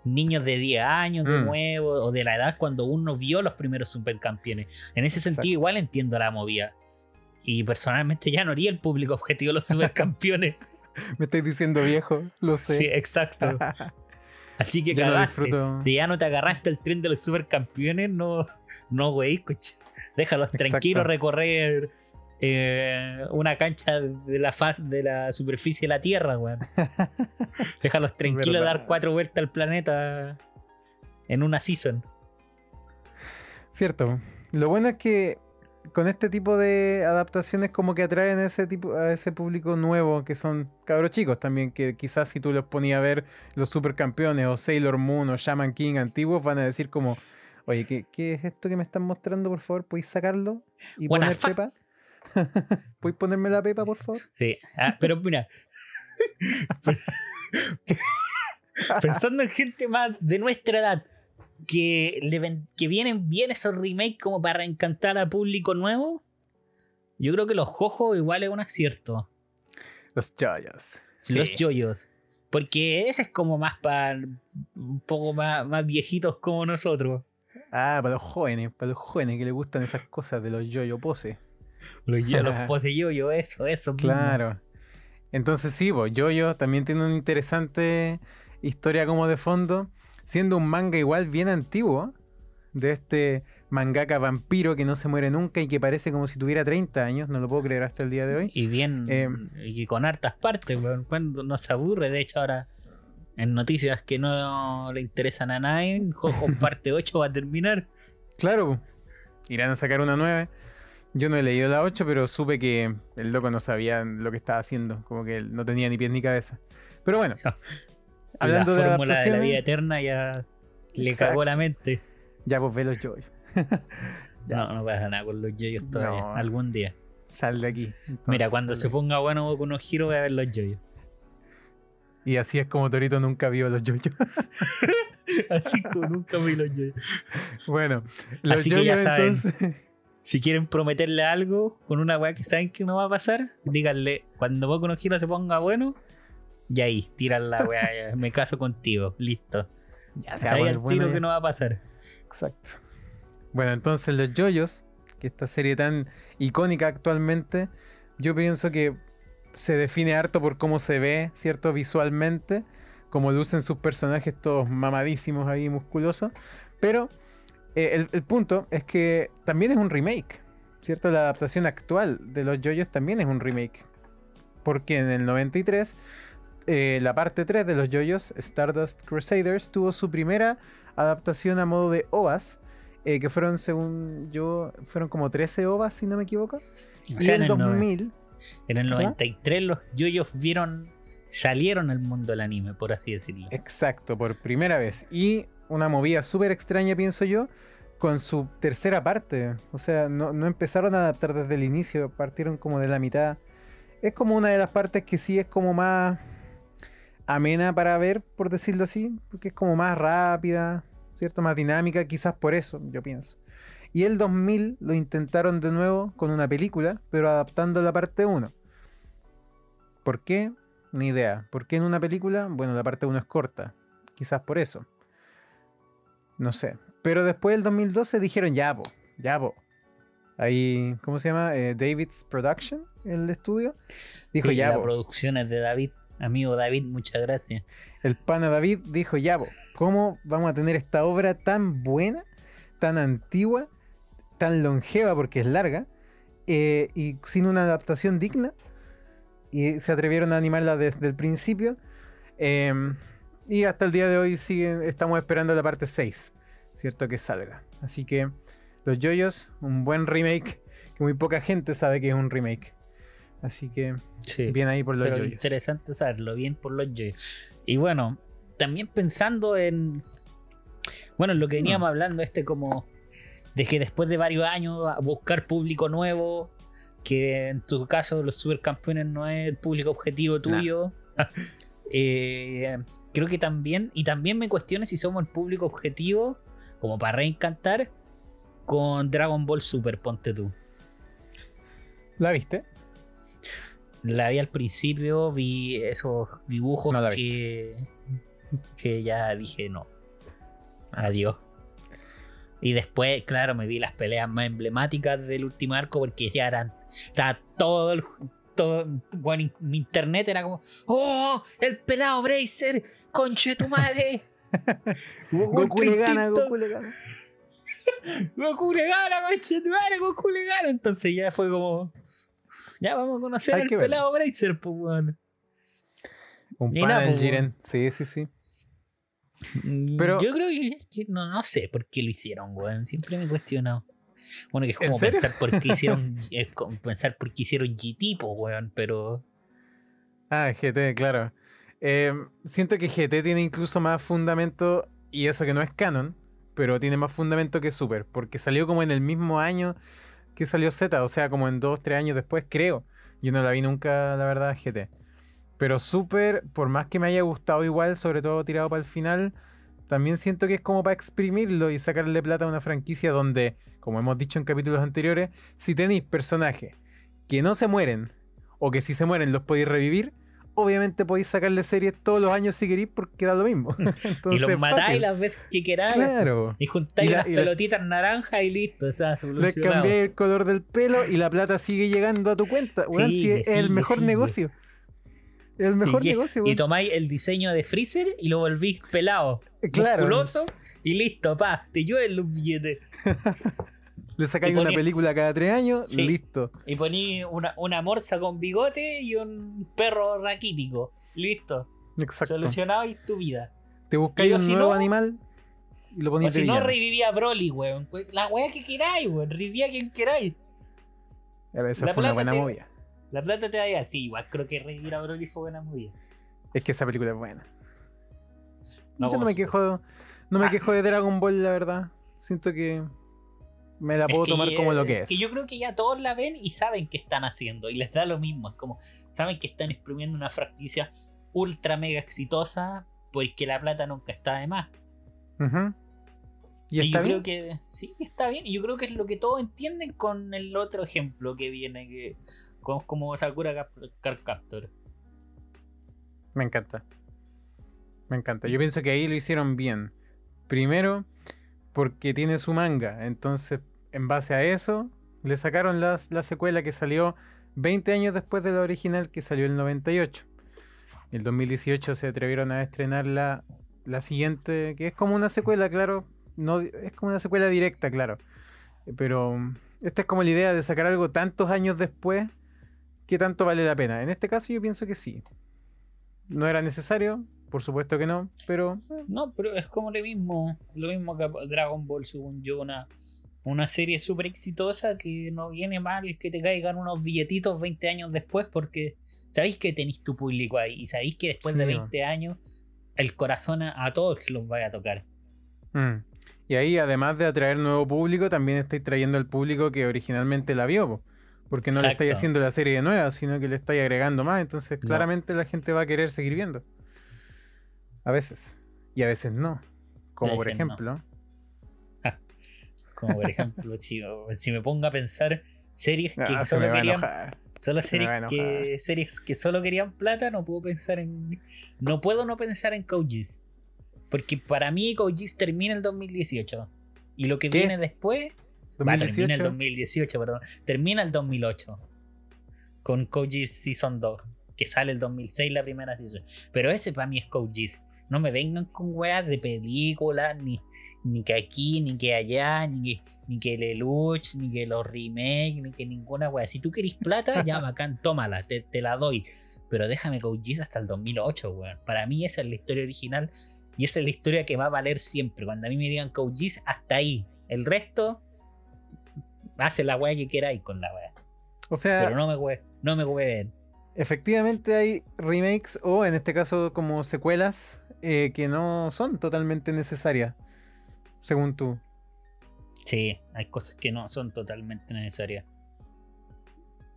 niños de 10 años de mm. nuevo o de la edad cuando uno vio los primeros supercampeones. En ese sentido, igual entiendo la movida. Y personalmente ya no haría el público objetivo los supercampeones.
Me estáis diciendo viejo, lo sé.
Sí, exacto. Así que cagaste. ya no te agarraste el tren de los supercampeones, no, no, güey, déjalos tranquilos recorrer eh, una cancha de la faz de la superficie de la Tierra, güey. déjalos tranquilos dar cuatro vueltas al planeta en una season.
Cierto. Lo bueno es que con este tipo de adaptaciones como que atraen a ese tipo a ese público nuevo que son cabros chicos también que quizás si tú los ponías a ver los supercampeones o Sailor Moon o Shaman King antiguos van a decir como oye ¿qué, qué es esto que me están mostrando por favor podéis sacarlo y poner Pepa ¿Puedes ponerme la Pepa por favor
sí ah, pero mira. Pensando en gente más de nuestra edad que, le que vienen bien esos remakes como para reencantar a público nuevo, yo creo que los jojos igual es un acierto.
Los yoyos.
Los yoyos. Porque ese es como más para un poco más, más viejitos como nosotros.
Ah, para los jóvenes, para los jóvenes que les gustan esas cosas de los yoyo pose.
Los, yo, los pose yoyo, eso, eso.
Claro. Entonces sí, pues, yoyo también tiene una interesante historia como de fondo siendo un manga igual bien antiguo, de este mangaka vampiro que no se muere nunca y que parece como si tuviera 30 años, no lo puedo creer hasta el día de hoy.
Y bien, eh, y con hartas partes, cuando no se aburre, de hecho ahora en noticias que no le interesan a nadie, Jojo parte 8 va a terminar.
Claro, irán a sacar una 9. Yo no he leído la 8, pero supe que el loco no sabía lo que estaba haciendo, como que no tenía ni pies ni cabeza. Pero bueno,
Hablando la fórmula de, la vida eterna ya le cagó la mente.
Ya pues ve los yoyos.
no, no pasa nada con los yoyos todavía. algún día.
Sal de aquí.
Mira, cuando se ponga bueno con unos giros voy a ver los yoyos.
Y así es como Torito nunca vio los yoyos.
así como nunca vi los yoyos.
Bueno, los yoyos entonces.
Si quieren prometerle algo con una weá que saben que no va a pasar, díganle, cuando Boku no Hero se ponga bueno, y ahí, tiran la weá, me caso contigo, listo. Ya se el tiro que no va a pasar.
Exacto. Bueno, entonces los yoyos, que esta serie tan icónica actualmente, yo pienso que se define harto por cómo se ve, ¿cierto? Visualmente, como lucen sus personajes todos mamadísimos ahí, musculosos. Pero eh, el, el punto es que también es un remake, ¿cierto? La adaptación actual de los yoyos también es un remake. Porque en el 93 eh, la parte 3 de los yoyos, Stardust Crusaders, tuvo su primera adaptación a modo de OVAs, eh, que fueron, según yo, fueron como 13 OVAs, si no me equivoco.
O sea,
en
el
2000,
En el 93 los yoyos vieron, salieron al mundo del anime, por así decirlo.
exacto, por primera vez. Y una movida súper extraña, pienso yo, con su tercera parte. O sea, no, no empezaron a adaptar desde el inicio, partieron como de la mitad. Es como una de las partes que sí es como más amena para ver, por decirlo así, porque es como más rápida, ¿cierto? Más dinámica, quizás por eso, yo pienso. Y el 2000 lo intentaron de nuevo con una película, pero adaptando la parte 1. ¿Por qué? Ni idea. ¿Por qué en una película? Bueno, la parte 1 es corta. Quizás por eso. No sé. Pero después del 2012 dijeron ya, po, ya, po. Ahí, ¿cómo se llama? Eh, David's Production, el estudio. Dijo
Y
ya,
la
po.
producción es de David. Amigo David, muchas gracias.
El pana David dijo, ya, ¿cómo vamos a tener esta obra tan buena, tan antigua, tan longeva porque es larga, eh, y sin una adaptación digna? Y se atrevieron a animarla desde el principio. em, y hasta el día de hoy siguen, estamos esperando la parte 6, ¿cierto? Que salga. Así que los yoyos, un buen remake, que muy poca gente sabe que es un remake. Así que
Sí.
bien ahí por los
Pero
yoyos.
interesante saberlo, bien por los yoyos. Y bueno, también pensando en. Bueno, en lo que veníamos hablando, este como. De que después de varios años a buscar público nuevo, que en tu caso los supercampeones no es el público objetivo tuyo. eh, creo que también. Y también me cuestiono si somos el público objetivo, como para reencantar, con Dragon Ball Super, ponte tú.
¿La viste?
La vi al principio, vi esos dibujos
No
que, que ya dije no. Adiós. Y después, claro, me vi las peleas más emblemáticas del último arco porque ya eran. Estaba todo el. Todo, bueno, mi internet era como. ¡Oh! ¡El pelado Bracer! ¡Conche tu madre!
Goku le gana. Goku le gana.
Goku le gana, conche tu madre, Goku le gana. Entonces ya fue como. Ya vamos a conocer
Hay
al
que
pelado Bracer, pues, weón.
Un pana del
pues,
Jiren. Sí, sí, sí.
Mm,
Pero-
yo creo que, que no, no sé por qué lo hicieron, weón. Siempre me he cuestionado. Bueno, que es
¿En
como pensar por qué hicieron. es como pensar por qué hicieron GT, po, weón. Pero.
Ah, GT, claro. Eh, siento que GT tiene incluso más fundamento, y eso que no es canon, pero tiene más fundamento que Super, porque salió como en el mismo año que salió Z, o sea, como en dos, tres años después, creo. Yo no la vi nunca, la verdad, GT. Pero Super, por más que me haya gustado igual, sobre todo tirado para el final, también siento que es como para exprimirlo y sacarle plata a una franquicia donde, como hemos dicho en capítulos anteriores, si tenéis personajes que no se mueren, o que si se mueren los podéis revivir, obviamente podéis sacarle series todos los años si queréis porque da lo mismo. Entonces,
y los matáis
fácil.
las veces que queráis.
Claro.
Y juntáis
Y la-
las
y la-
pelotitas naranjas y listo. O sea,
Le
solucionado.
cambié el color del pelo y la plata sigue llegando a tu cuenta. Si
Sigue,
es el mejor
sigue.
negocio. El mejor
y,
negocio,
y
weón.
tomáis el diseño de Freezer y lo volvís pelado.
Claro.
Musculoso y listo, pa. Te llueven los billetes.
Le sacáis una película cada tres años,
Sí.
listo.
Y poní una, una morsa con bigote y un perro raquítico. Listo.
Exacto.
Solucionado y tu vida.
Te buscáis un nuevo
no-
animal y lo ponéis
si no, revivía a Broly, weón. La weá que queráis, weón. Revivía a quien queráis.
Esa
la
fue una buena
te-
movida.
La plata te da ya. Sí, igual creo que revivir a Broly fue buena movida.
Es que esa película es buena.
No
Yo no me quejo, no me
Ah.
quejo de Dragon Ball, la verdad. Siento que me la
Es
puedo
que
tomar como lo que es.
que yo creo que ya todos la ven y saben qué están haciendo. Y les da lo mismo. Es como, saben que están exprimiendo una franquicia ultra mega exitosa porque la plata nunca está de más.
Y
Y
está
yo
bien.
creo que sí, está bien. Y yo creo que es lo que todos entienden con el otro ejemplo que viene, que como, como Sakura Card Captor.
Me encanta. Me encanta. Yo pienso que ahí lo hicieron bien. Primero, porque tiene su manga. Entonces, en base a eso, le sacaron la secuela que salió 20 años después de la original que salió el 98. En el 2018 se atrevieron a estrenar la, la siguiente, que es como una secuela, claro. No, es como una secuela directa, claro. Pero esta es como la idea de sacar algo tantos años después que tanto vale la pena. En este caso yo pienso que sí. No era necesario, por supuesto que no, pero...
No, pero es como lo mismo, lo mismo que Dragon Ball, según yo, una, una serie súper exitosa que no viene mal que te caigan unos billetitos 20 años después porque sabéis que tenéis tu público ahí y sabéis que después de 20 años el corazón a, todos los va a tocar.
Mm. Y ahí, además de atraer nuevo público, también estáis trayendo al público que originalmente la vio. Porque no le estáis haciendo la serie de nueva, sino que le estáis agregando más. Entonces, claramente la gente va a querer seguir viendo. A veces. Y a veces no. Como por ejemplo.
Como por ejemplo, si me pongo a pensar series que solo querían. Solo series que, series que solo querían plata, no puedo pensar en. No puedo no pensar en Code Porque para mí Code termina el 2018. Y lo que viene después. termina el 2018, perdón. Termina el 2008. Con Code Season 2. Que sale el 2006 la primera season. Pero ese para mí es Code No me vengan con weas de películas, ni, ni que aquí, ni que allá, ni que ni que Lelouch, ni que los remakes, ni que ninguna wea. Si tú querís plata, ya bacán, tómala, te, la doy. Pero déjame Code hasta el 2008, weón. Para mí esa es la historia original y esa es la historia que va a valer siempre. Cuando a mí me digan Code hasta ahí. El resto, hace la wea que queráis con la wea.
O sea.
Pero no me no me wea.
Efectivamente hay remakes o en este caso como secuelas eh, que no son totalmente necesarias, según tú.
Sí, hay cosas que no son totalmente necesarias.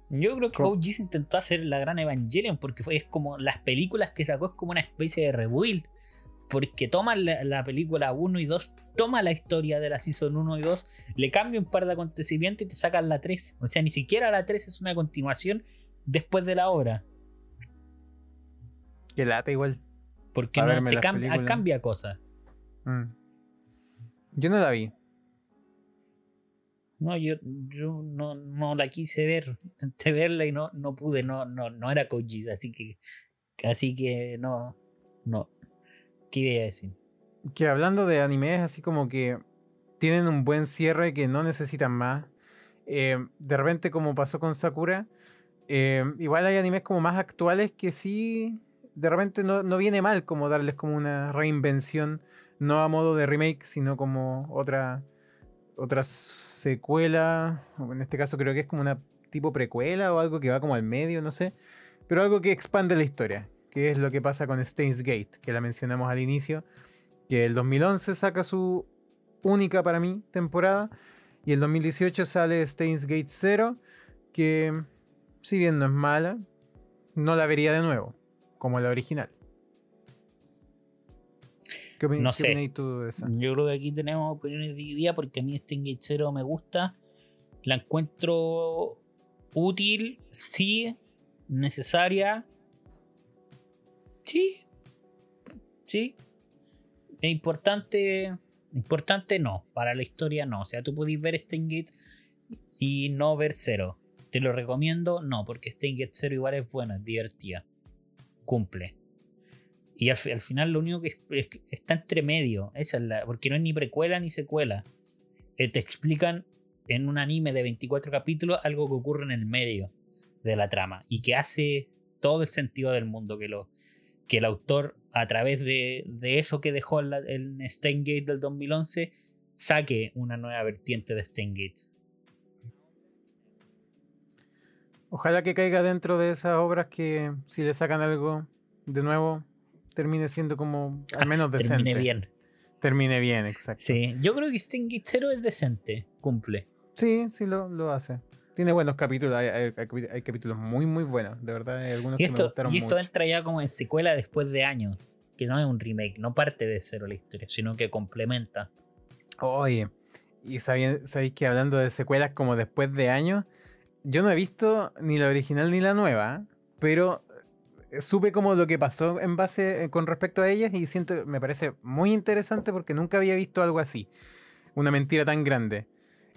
Yo creo que OGs intentó hacer la gran Evangelion porque fue, es como las películas que sacó es como una especie de rebuild. Porque toma la, película 1 y 2, toma la historia de la Season 1 y 2, le cambia un par de acontecimientos y te sacan la 3. O sea, ni siquiera la 3 es una continuación después de la obra.
Que lata igual.
Porque no, te cambia cosas.
Mm. Yo no la vi.
No, yo, yo no, no la quise ver, intenté verla y no, no pude, no, no, no era Koji, así que, así que no, no. ¿Qué iba a decir?
Que hablando de animes, así como que tienen un buen cierre que no necesitan más. Eh, de repente, como pasó con Sakura, eh, igual hay animes como más actuales que sí, de repente no, no viene mal como darles como una reinvención, no a modo de remake, sino como otra otra secuela, en este caso creo que es como una tipo precuela o algo que va como al medio, no sé, pero algo que expande la historia, que es lo que pasa con Stains Gate, que la mencionamos al inicio, que el 2011 saca su única para mí temporada y el 2018 sale Stains Gate 0, que si bien no es mala, no la vería de nuevo, como la original
no sé. tú de esa? Yo creo que aquí tenemos opiniones divididas porque a mí este Engage 0 me gusta. La encuentro útil, sí. Necesaria. Sí. Sí. Es importante. Importante no. Para la historia no. O sea, tú podés ver este Engage y no ver cero. ¿Te lo recomiendo? No, porque este Engage 0 igual es bueno, es divertida. Cumple. Y al, final lo único que, está entre medio, esa es la, porque no es ni precuela ni secuela. Eh, te explican en un anime de 24 capítulos algo que ocurre en el medio de la trama y que hace todo el sentido del mundo que, lo, que el autor a través de, eso que dejó en, Steingate del 2011 saque una nueva vertiente de Steingate.
Ojalá que caiga dentro de esas obras que si le sacan algo de nuevo termine siendo como al menos decente.
Termine bien.
Termine bien, exacto.
Sí, yo creo que Sting es decente, cumple.
Sí, sí lo, lo hace. Tiene buenos capítulos, hay, capítulos muy, muy buenos, de verdad, hay algunos que me gustaron
Y esto entra ya como en secuela después de años, que no es un remake, no parte de cero la historia, sino que complementa.
Oye, y sabéis que hablando de secuelas como después de años, yo no he visto ni la original ni la nueva, pero supe como lo que pasó en base eh, con respecto a ellas y siento, me parece muy interesante porque nunca había visto algo así. una mentira tan grande.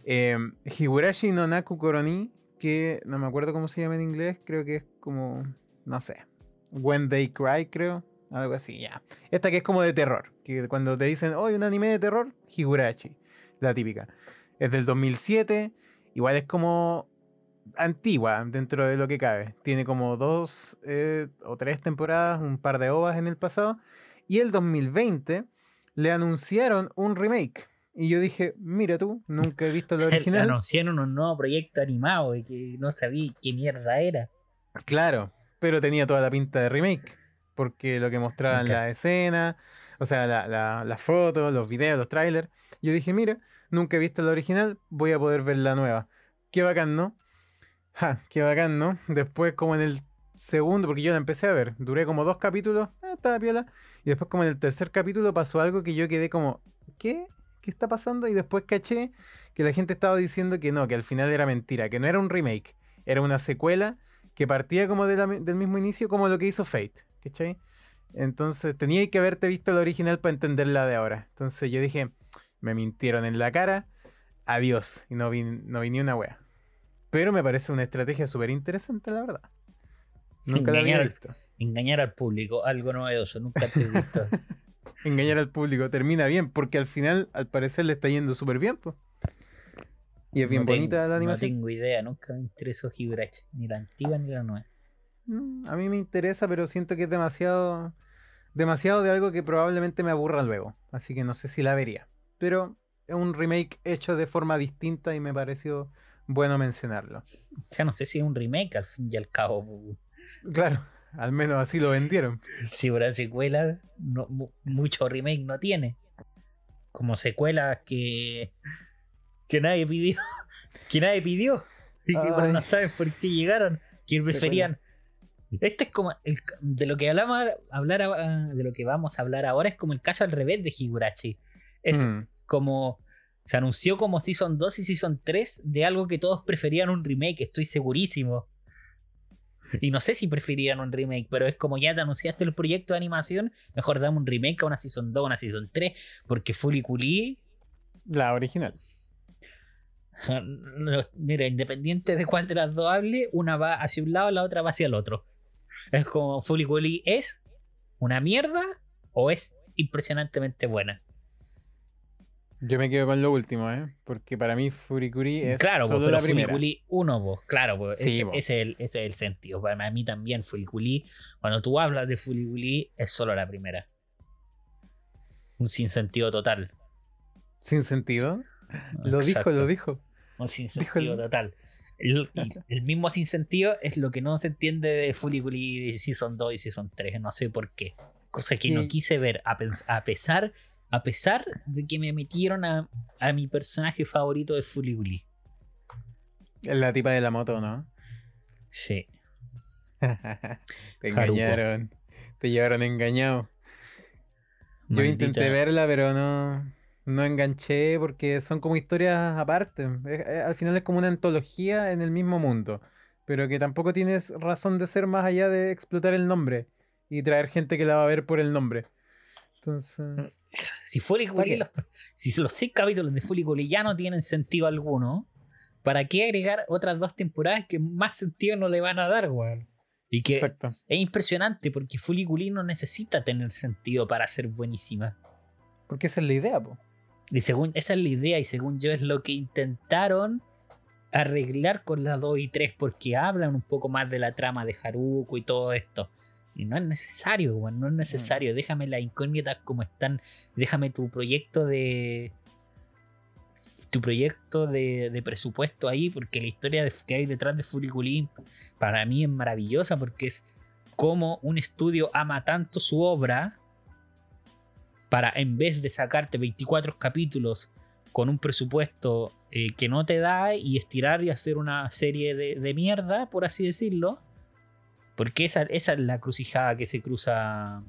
Eh, Higurashi no Naku Koroni, que no me acuerdo cómo se llama en inglés, creo que es como, no sé, When They Cry, creo, algo así, ya. Esta que es como de terror, que cuando te dicen, oh, un anime de terror, Higurashi, la típica. Es del 2007, igual es como antigua dentro de lo que cabe. Tiene como dos eh, o tres temporadas, un par de ovas en el pasado. Y el 2020 le anunciaron un remake. Y yo dije, mira tú, nunca he visto el original.
Anunciaron un nuevo proyecto animado y que no sabía qué mierda era.
Claro, pero tenía toda la pinta de remake. Porque lo que mostraban la escena, o sea, las fotos, los videos, los trailers. Yo dije, mira, nunca he visto el original, voy a poder ver la nueva. Qué bacán, ¿no? Ja, qué bacán, ¿no? Después, como en el segundo, porque yo la empecé a ver, duré como dos capítulos, ah, estaba piola. Y después, como en el tercer capítulo, pasó algo que yo quedé como, ¿qué? ¿Qué está pasando? Y después caché que la gente estaba diciendo que no, que al final era mentira, que no era un remake, era una secuela que partía como del mismo inicio, como lo que hizo Fate, ¿cachai? Entonces tenía que haberte visto la original para entenderla de ahora. Entonces yo dije, me mintieron en la cara, adiós, y no vi, no vi ni una wea. Pero me parece una estrategia súper interesante, la verdad.
Nunca engañar, la había visto. Engañar al público, algo novedoso, nunca te he visto.
engañar al público, termina bien, porque al final, al parecer, le está yendo súper bien, pues. Y es bien bonita la animación.
No tengo idea, nunca me interesó Higurashi, ni la antigua ni la nueva.
Mm, a mí me interesa, pero siento que es demasiado. Demasiado de algo que probablemente me aburra luego. Así que no sé si la vería. Pero es un remake hecho de forma distinta y me pareció bueno mencionarlo.
Ya no sé si es un remake al fin y al cabo.
Claro, al menos así lo vendieron.
Si una secuela, no, mucho remake no tiene. Como secuelas que, que nadie pidió. Que nadie pidió. Y que no saben por qué llegaron. Que preferían. Este es como de lo que hablamos hablar de lo que vamos a hablar ahora es como el caso al revés de Higurashi. Es mm. como se anunció como Season 2 y Season 3 de algo que todos preferían un remake, estoy segurísimo. Y no sé si preferían un remake, pero es como ya te anunciaste el proyecto de animación, mejor dame un remake a una Season 2, una Season 3, porque Fully Culi.
La original.
Mira, independiente de cuál de las dos hable, una va hacia un lado, la otra va hacia el otro. Es como Fully Culi es una mierda o es impresionantemente buena.
Yo me quedo con lo último, ¿eh? Porque para mí Furikuri es
claro, solo la primera. Furikuri 1, vos. Claro, pues, ese, es el, ese, es el, sentido. Para mí también Furikuri, cuando tú hablas de Furikuri, es solo la primera. Un sinsentido total.
¿Sin sentido? Lo dijo, lo dijo.
Un sinsentido total. El, el, mismo sinsentido es lo que no se entiende de Furikuri Season 2 y Season 3. No sé por qué. Cosa que no quise ver, a, a pesar a pesar de que me metieron a, mi personaje favorito de Fully
La tipa de la moto, ¿no?
Sí.
Te engañaron. Te llevaron engañado. Yo intenté verla, pero no, no enganché porque son como historias aparte. al final es como una antología en el mismo mundo. Pero que tampoco tienes razón de ser más allá de explotar el nombre y traer gente que la va a ver por el nombre. Entonces.
Si los, si los seis capítulos de Fuliculi ya no tienen sentido alguno, ¿para qué agregar otras dos temporadas que más sentido no le van a dar, weón? Y que es impresionante porque Fuliculi no necesita tener sentido para ser buenísima.
Porque esa es la idea, po.
Y según, esa es la idea, y según yo es lo que intentaron arreglar con las 2 y 3, porque hablan un poco más de la trama de Haruko y todo esto. Y no es necesario, no es necesario. Déjame las incógnitas como están. Déjame tu proyecto de. Tu proyecto de, presupuesto ahí, porque la historia que hay detrás de Furiculín para mí es maravillosa, porque es como un estudio ama tanto su obra para en vez de sacarte 24 capítulos con un presupuesto eh, que no te da y estirar y hacer una serie de, de mierda, por así decirlo, porque esa, es la crucijada que se cruza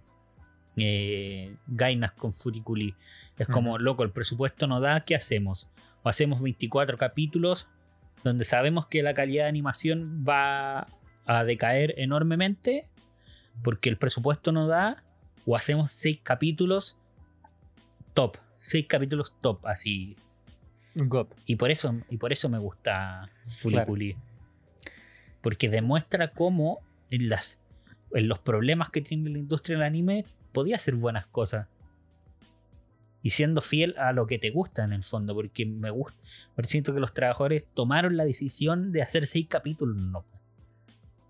eh, Gainas con Furikuli. Es como, loco, el presupuesto no da, ¿qué hacemos? O hacemos 24 capítulos donde sabemos que la calidad de animación va a decaer enormemente porque el presupuesto no da, o hacemos 6 capítulos top, 6 capítulos top, así,
God.
Y por eso, y por eso me gusta Fuliculi. Porque demuestra cómo en, los problemas que tiene la industria del anime podía hacer buenas cosas. Y siendo fiel a lo que te gusta en el fondo. Porque me gusta. Porque siento que los trabajadores tomaron la decisión de hacer seis capítulos. No,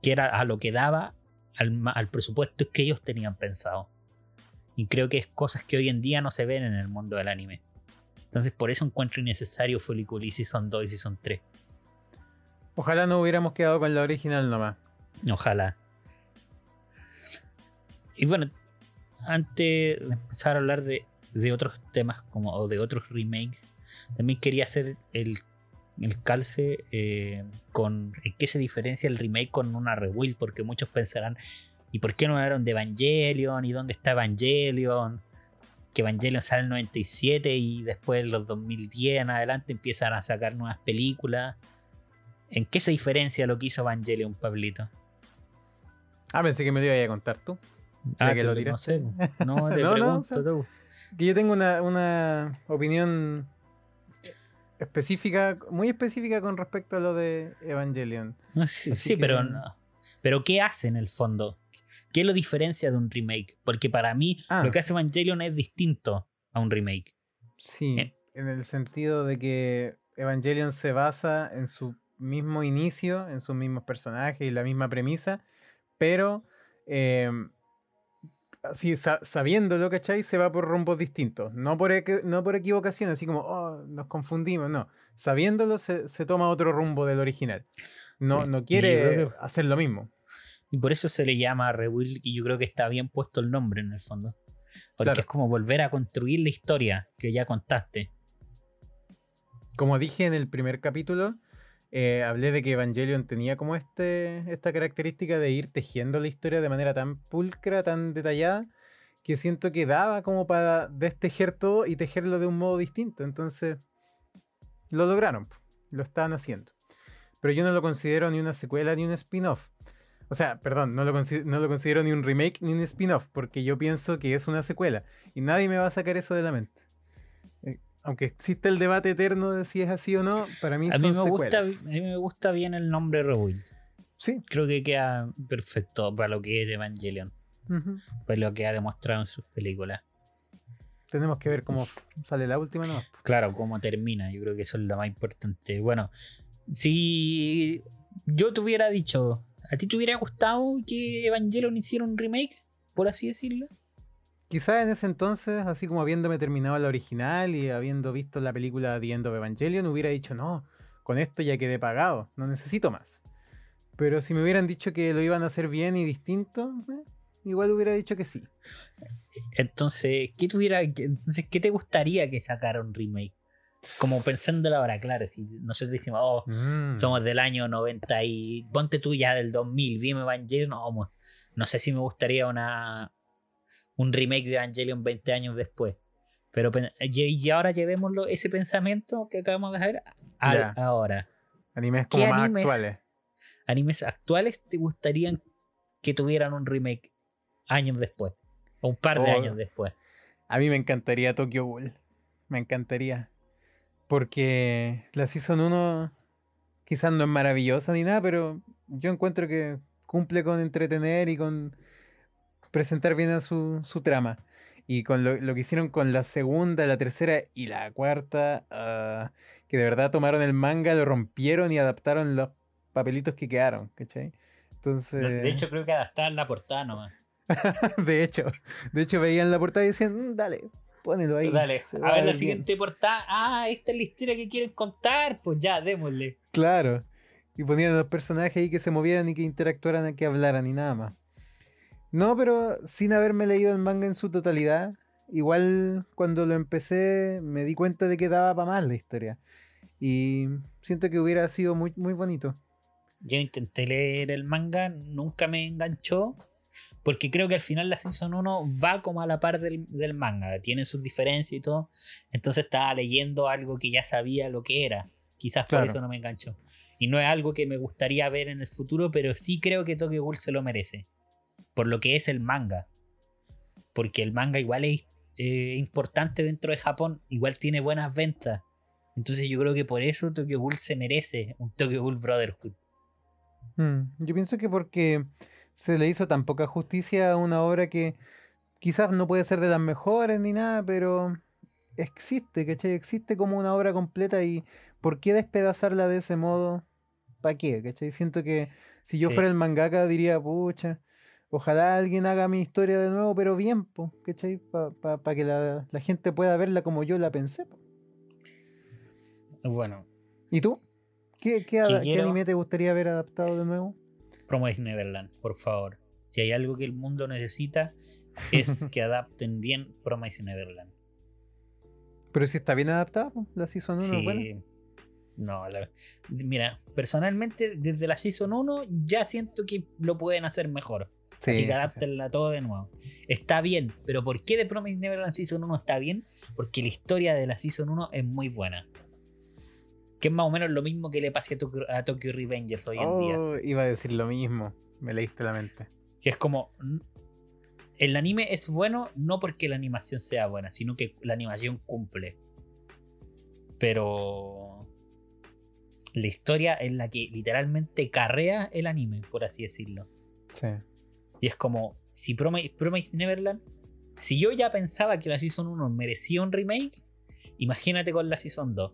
que era a lo que daba al, presupuesto que ellos tenían pensado. Y creo que es cosas que hoy en día no se ven en el mundo del anime. Entonces por eso encuentro innecesario Fuliculi Season 2 y Season 3.
Ojalá no hubiéramos quedado con la original nomás.
Ojalá. Y bueno, antes de empezar a hablar de, de otros temas como, o de otros remakes, también quería hacer el, el calce eh, con en qué se diferencia el remake con una rebuild, porque muchos pensarán, ¿y por qué no hablaron de Evangelion? ¿Y dónde está Evangelion? Que Evangelion sale en el 97 y después en los 2010 en adelante empiezan a sacar nuevas películas. ¿En qué se diferencia lo que hizo Evangelion, Pablito?
Ah, pensé que me lo iba a contar tú.
Ah,
que lo
no sé. No, te
No, no,
pregunto
o sea,
tú.
Que yo tengo una, una opinión específica, muy específica con respecto a lo de Evangelion.
Sí, pero no. Pero ¿qué hace en el fondo? ¿Qué lo diferencia de un remake? Porque para mí
Ah.
lo que hace Evangelion es distinto a un remake.
Sí,
Eh.
en el sentido de que Evangelion se basa en su mismo inicio, en sus mismos personajes y la misma premisa, pero eh, así sa- sabiéndolo, ¿cachai? Se va por rumbos distintos, no por, no por equivocación, así como, oh, nos confundimos, no. Sabiéndolo se, se toma otro rumbo del original. No,
Sí,
no quiere
que-
hacer lo mismo.
Y por eso se le llama Rebuild y yo creo que está bien puesto el nombre en el fondo. Porque
Claro.
es como volver a construir la historia que ya contaste.
Como dije en el primer capítulo, eh, hablé de que Evangelion tenía como este, esta característica de ir tejiendo la historia de manera tan pulcra, tan detallada, que siento que daba como para destejer todo y tejerlo de un modo distinto. Entonces, lo lograron, lo estaban haciendo. Pero yo no lo considero ni una secuela ni un spin-off. O sea, perdón, no lo, no lo considero ni un remake ni un spin-off, porque yo pienso que es una secuela. Y nadie me va a sacar eso de la mente. Aunque existe el debate eterno de si es así o no, para mí
A
son
mí, me gusta, a mí me gusta bien el nombre Rebuild.
Sí.
Creo que queda perfecto para lo que es Evangelion. Para lo que ha demostrado en sus películas.
Tenemos que ver cómo sale la última nomás.
Claro, cómo termina. Yo creo que eso es lo más importante. Bueno, si yo te hubiera dicho, ¿a ti te hubiera gustado que Evangelion hiciera un remake? Por así decirlo.
Quizás en ese entonces, así como habiéndome terminado la original y habiendo visto la película The End of Evangelion, hubiera dicho, no, con esto ya quedé pagado, no necesito más. Pero si me hubieran dicho que lo iban a hacer bien y distinto, eh, igual hubiera dicho que sí.
Entonces, ¿qué tuviera, entonces, ¿qué te gustaría que sacara un remake? Como pensándolo ahora, claro, si nosotros decimos, oh,
Mm.
somos del año 90 y ponte tú ya del 2000, vimos Evangelion, no, mo- no sé si me gustaría una un remake de Evangelion 20 años después. Pero y y ahora llevémoslo ese pensamiento que acabamos de hacer al ahora.
Animes
¿Qué
como más
animes?
actuales.
¿Animes actuales te gustarían que tuvieran un remake años después? O un par de
Oh.
años después.
A mí me encantaría Tokyo Ghoul. Me encantaría. Porque la Season 1 quizás no es maravillosa ni nada, pero yo encuentro que cumple con entretener y con presentar bien a su, su trama. Y con lo, lo que hicieron con la segunda, la tercera y la cuarta, ah, que de verdad tomaron el manga, lo rompieron y adaptaron los papelitos que quedaron, ¿cachai? Entonces...
De hecho, creo que adaptar la portada nomás.
de hecho, de hecho veían la portada y decían, "Mm, dale, ponelo ahí.
Dale, a ver la
bien".
siguiente portada. Ah, esta es la historia que quieren contar. Pues ya, démosle.
Claro. Y ponían los personajes ahí que se movieran y que interactuaran, que hablaran y nada más. No, pero sin haberme leído el manga en su totalidad, igual cuando lo empecé me di cuenta de que daba para más la historia. Y siento que hubiera sido muy, muy bonito.
Yo intenté leer el manga, nunca me enganchó. Porque creo que al final la Season 1 va como a la par del, del manga. Tiene sus diferencias y todo. Entonces estaba leyendo algo que ya sabía lo que era. Quizás por
Claro.
eso no me enganchó. Y no es algo que me gustaría ver en el futuro, pero sí creo que Tokyo Ghoul se lo merece. Por lo que es el manga. Porque el manga igual es eh, importante dentro de Japón. Igual tiene buenas ventas. Entonces yo creo que por eso Tokyo Ghoul se merece un Tokyo Ghoul Brotherhood.
Mm, yo pienso que porque se le hizo tan poca justicia a una obra que quizás no puede ser de las mejores ni nada, pero existe, ¿cachai? Existe como una obra completa y ¿por qué despedazarla de ese modo? ¿Para qué? ¿cachai? Siento que si yo fuera el mangaka diría, pucha, ojalá alguien haga mi historia de nuevo, pero bien, ¿cachai? Para que la, gente pueda verla como yo la pensé.
Bueno.
¿Y tú? ¿Qué, qué, anime te gustaría ver adaptado de nuevo?
Promise Neverland, por favor. Si hay algo que el mundo necesita, es que adapten bien Promise Neverland.
Pero si está bien adaptado, la Season 1 sí.
No, mira, personalmente desde la Season 1 ya siento que lo pueden hacer mejor. Así que adaptenla todo de nuevo. Está bien, pero ¿por qué de Promise Neverland Season 1 está bien? Porque la historia de la Season 1 es muy buena. Que es más o menos lo mismo que le pasa a Tokyo, Revengers hoy en día. Oh,
iba a decir lo mismo, me leíste la mente.
Que es como. El anime es bueno no porque la animación sea buena, sino que la animación cumple. Pero. La historia es la que literalmente carrea el anime, por así decirlo.
Sí.
Y es como. Si Promise, Promise Neverland. Si yo ya pensaba que la Season 1 merecía un remake, imagínate con la Season 2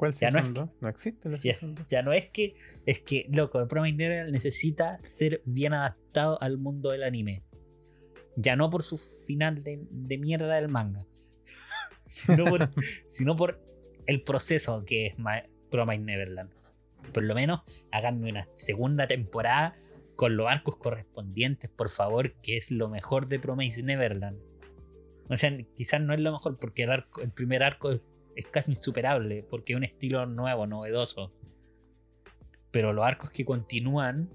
¿Cuál ya no, no existe la
ya, Ya no es que. Es que, loco, Promise Neverland necesita ser bien adaptado al mundo del anime. Ya no por su final de, mierda del manga. sino, por, sino por el proceso que es Promise Neverland. Por lo menos háganme una segunda temporada con los arcos correspondientes, por favor, que es lo mejor de Promise Neverland. O sea, quizás no es lo mejor porque el, primer arco es casi insuperable porque es un estilo nuevo, novedoso. Pero los arcos que continúan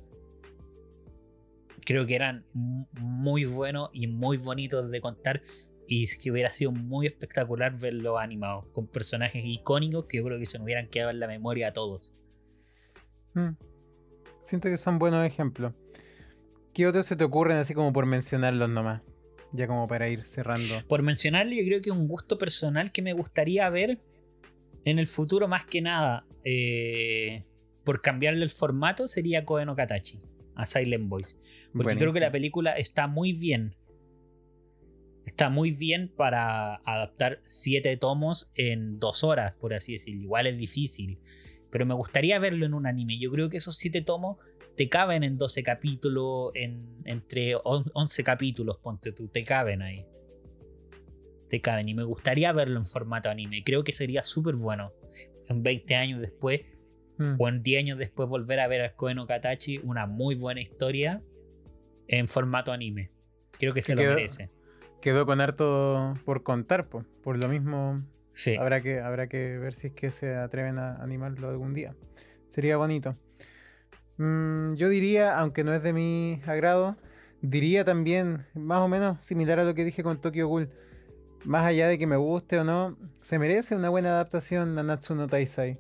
creo que eran muy buenos y muy bonitos de contar. Y es que hubiera sido muy espectacular verlos animados con personajes icónicos que yo creo que se nos hubieran quedado en la memoria a todos.
Mm. Siento que son buenos ejemplos. ¿Qué otros se te ocurren así como por mencionarlos nomás? Ya como para ir cerrando.
Por mencionarle, yo creo que un gusto personal que me gustaría ver en el futuro, más que nada, eh, por cambiarle el formato, sería Koe no Katachi a Silent Voice. Porque creo que la película está muy bien. Está muy bien para adaptar siete tomos en dos horas, por así decirlo. Igual es difícil. Pero me gustaría verlo en un anime. Yo creo que esos siete tomos te caben en 12 capítulos, en, entre 11 capítulos, ponte tú, te caben ahí. Te caben y me gustaría verlo en formato anime. Creo que sería súper bueno. En 20 años después, hmm. o en 10 años después, volver a ver a Koen Katachi, una muy buena historia en formato anime. Creo que se lo merece.
Quedó con harto por contar, por lo mismo. Sí. Habrá que, habrá que ver si es que se atreven a animarlo algún día. Sería bonito. Mm, yo diría, aunque no es de mi agrado, diría también, más o menos similar a lo que dije con Tokyo Ghoul. Más allá de que me guste o no, se merece una buena adaptación a Natsuno Taisai.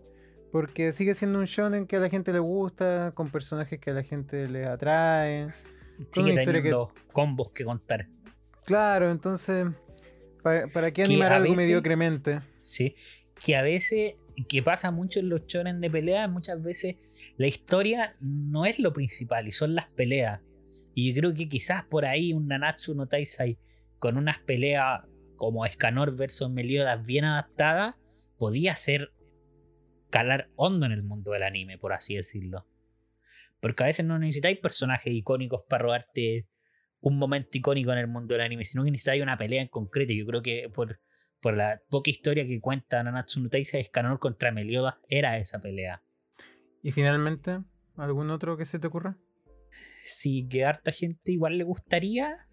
Porque sigue siendo un shonen que a la gente le gusta, con personajes que a la gente le.
Sigue teniendo que... combos que contar.
Claro, entonces, ¿para, qué animar algo mediocremente?
Sí, que a veces, que pasa mucho en los shonen de pelea, muchas veces la historia no es lo principal y son las peleas. Y yo creo que quizás por ahí un Nanatsu no Taisai con unas peleas como Escanor versus Meliodas bien adaptadas podía ser calar hondo en el mundo del anime, por así decirlo. Porque a veces no necesitáis personajes icónicos para robarte un momento icónico en el mundo del anime, sino que necesitáis una pelea en concreto. Yo creo que por, por la poca historia que cuenta Nanatsu no Taisai, Escanor contra Meliodas era esa pelea.
Y finalmente, ¿algún otro que se te ocurra?
Sí, que harta gente igual le gustaría,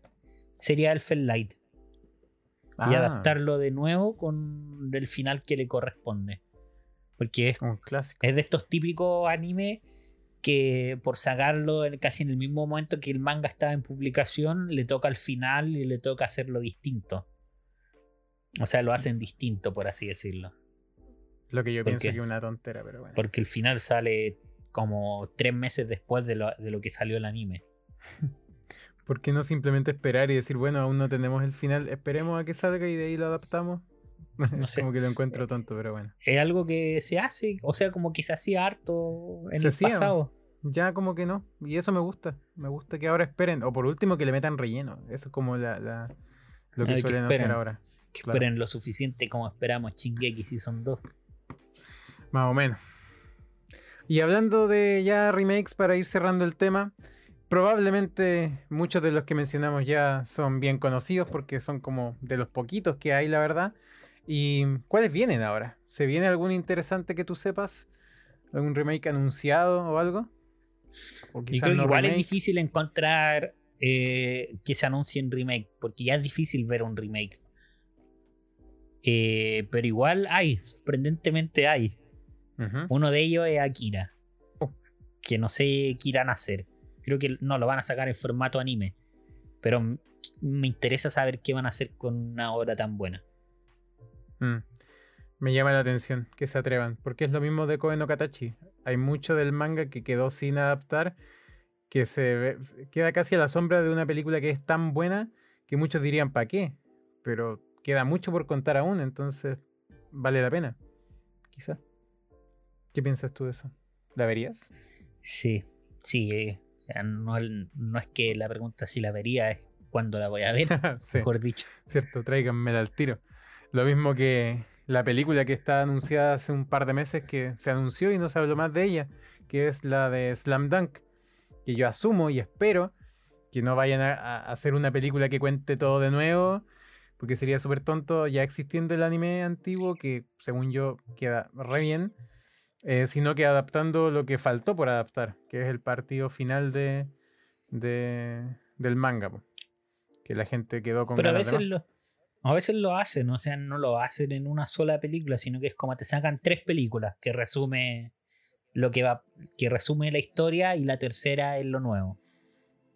sería el Light. Y ah. adaptarlo de nuevo con el final que le corresponde. Porque es,
Un clásico.
es de estos típicos animes que por sacarlo casi en el mismo momento que el manga estaba en publicación, le toca al final y le toca hacerlo distinto. O sea, lo hacen distinto, por así decirlo.
Lo que yo pienso que es una tontera, pero bueno.
Porque el final sale como tres meses después de lo, que salió el anime.
¿Por qué no simplemente esperar y decir, bueno, aún no tenemos el final, esperemos a que salga y de ahí lo adaptamos?
No sé.
como que lo encuentro tonto, pero bueno.
Es algo que se hace, o sea, como que se hacía harto en
Se
el
hacía.
pasado.
Ya como que no. Y eso me gusta. Me gusta que ahora esperen. O por último que le metan relleno. Eso es como la, la- lo que suelen hacer ahora.
Que
Claro.
esperen lo suficiente como esperamos Shingeki Season 2.
Más o menos. Y hablando de ya remakes para ir cerrando el tema, probablemente muchos de los que mencionamos ya son bien conocidos porque son como de los poquitos que hay, la verdad. ¿Y cuáles vienen ahora? ¿Se viene algún interesante que tú sepas? ¿Algún remake anunciado o algo? O
creo que igual es difícil encontrar eh, que se anuncie un remake, porque ya es difícil ver un remake. Eh, pero igual hay, sorprendentemente hay. Uno de ellos es Akira. Que no sé qué irán a hacer. Creo que no lo van a sacar en formato anime. Pero me interesa saber qué van a hacer con una obra tan buena.
Mm. Me llama la atención que se atrevan, porque es lo mismo de Koe no Katachi. Hay mucho del manga que quedó sin adaptar, que se ve- queda casi a la sombra de una película que es tan buena que muchos dirían ¿para qué? Pero queda mucho por contar aún, entonces vale la pena. Quizá. ¿Qué piensas tú de eso? ¿La verías?
Sí, sí. eh, o sea, no, no es que la pregunta si la vería, es cuándo la voy a ver,
sí,
mejor dicho.
cierto, tráiganmela al tiro. Lo mismo que la película que está anunciada hace un par de meses que se anunció y no se habló más de ella, que es la de Slam Dunk, que yo asumo y espero que no vayan a, a hacer una película que cuente todo de nuevo, porque sería súper tonto ya existiendo el anime antiguo, que según yo queda re bien, eh, sino que adaptando lo que faltó por adaptar, que es el partido final de, de- del manga, po, que la gente quedó con
Pero a
ganas de
veces,
más.
lo, a veces lo hacen, o sea, no lo hacen en una sola película, sino que es como te sacan tres películas que resume lo que va, que resume la historia y la tercera es lo nuevo.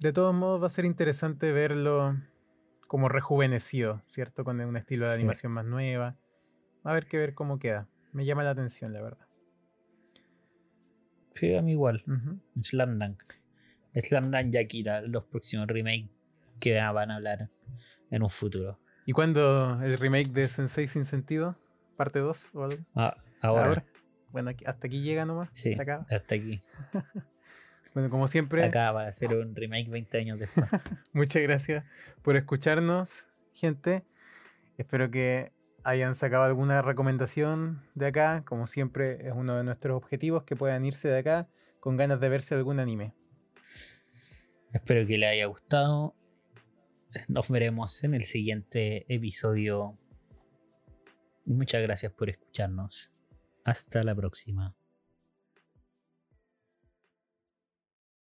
De todos modos, va a ser interesante verlo como rejuvenecido, ¿cierto? Con un estilo de
Sí.
animación más nueva. A ver que ver cómo queda. Me llama la atención, la verdad.
Sí, a mí igual.
Ujú.
Slam Dunk. Slam Dunk y Akira, los próximos remakes que van a hablar en un futuro.
¿Y cuándo el remake de Sensei sin sentido? ¿Parte 2 o algo?
Ah, ahora,
Bueno, aquí- hasta aquí llega nomás.
sí,
Se acaba.
hasta aquí.
Bueno, como
Se
siempre,
acaba de hacer un remake 20 años después.
muchas gracias por escucharnos, gente. Espero que hayan sacado alguna recomendación de acá. Como siempre, es uno de nuestros objetivos que puedan irse de acá con ganas de verse algún anime.
Espero que les haya gustado. Nos veremos en el siguiente episodio. Muchas gracias por escucharnos. Hasta la próxima.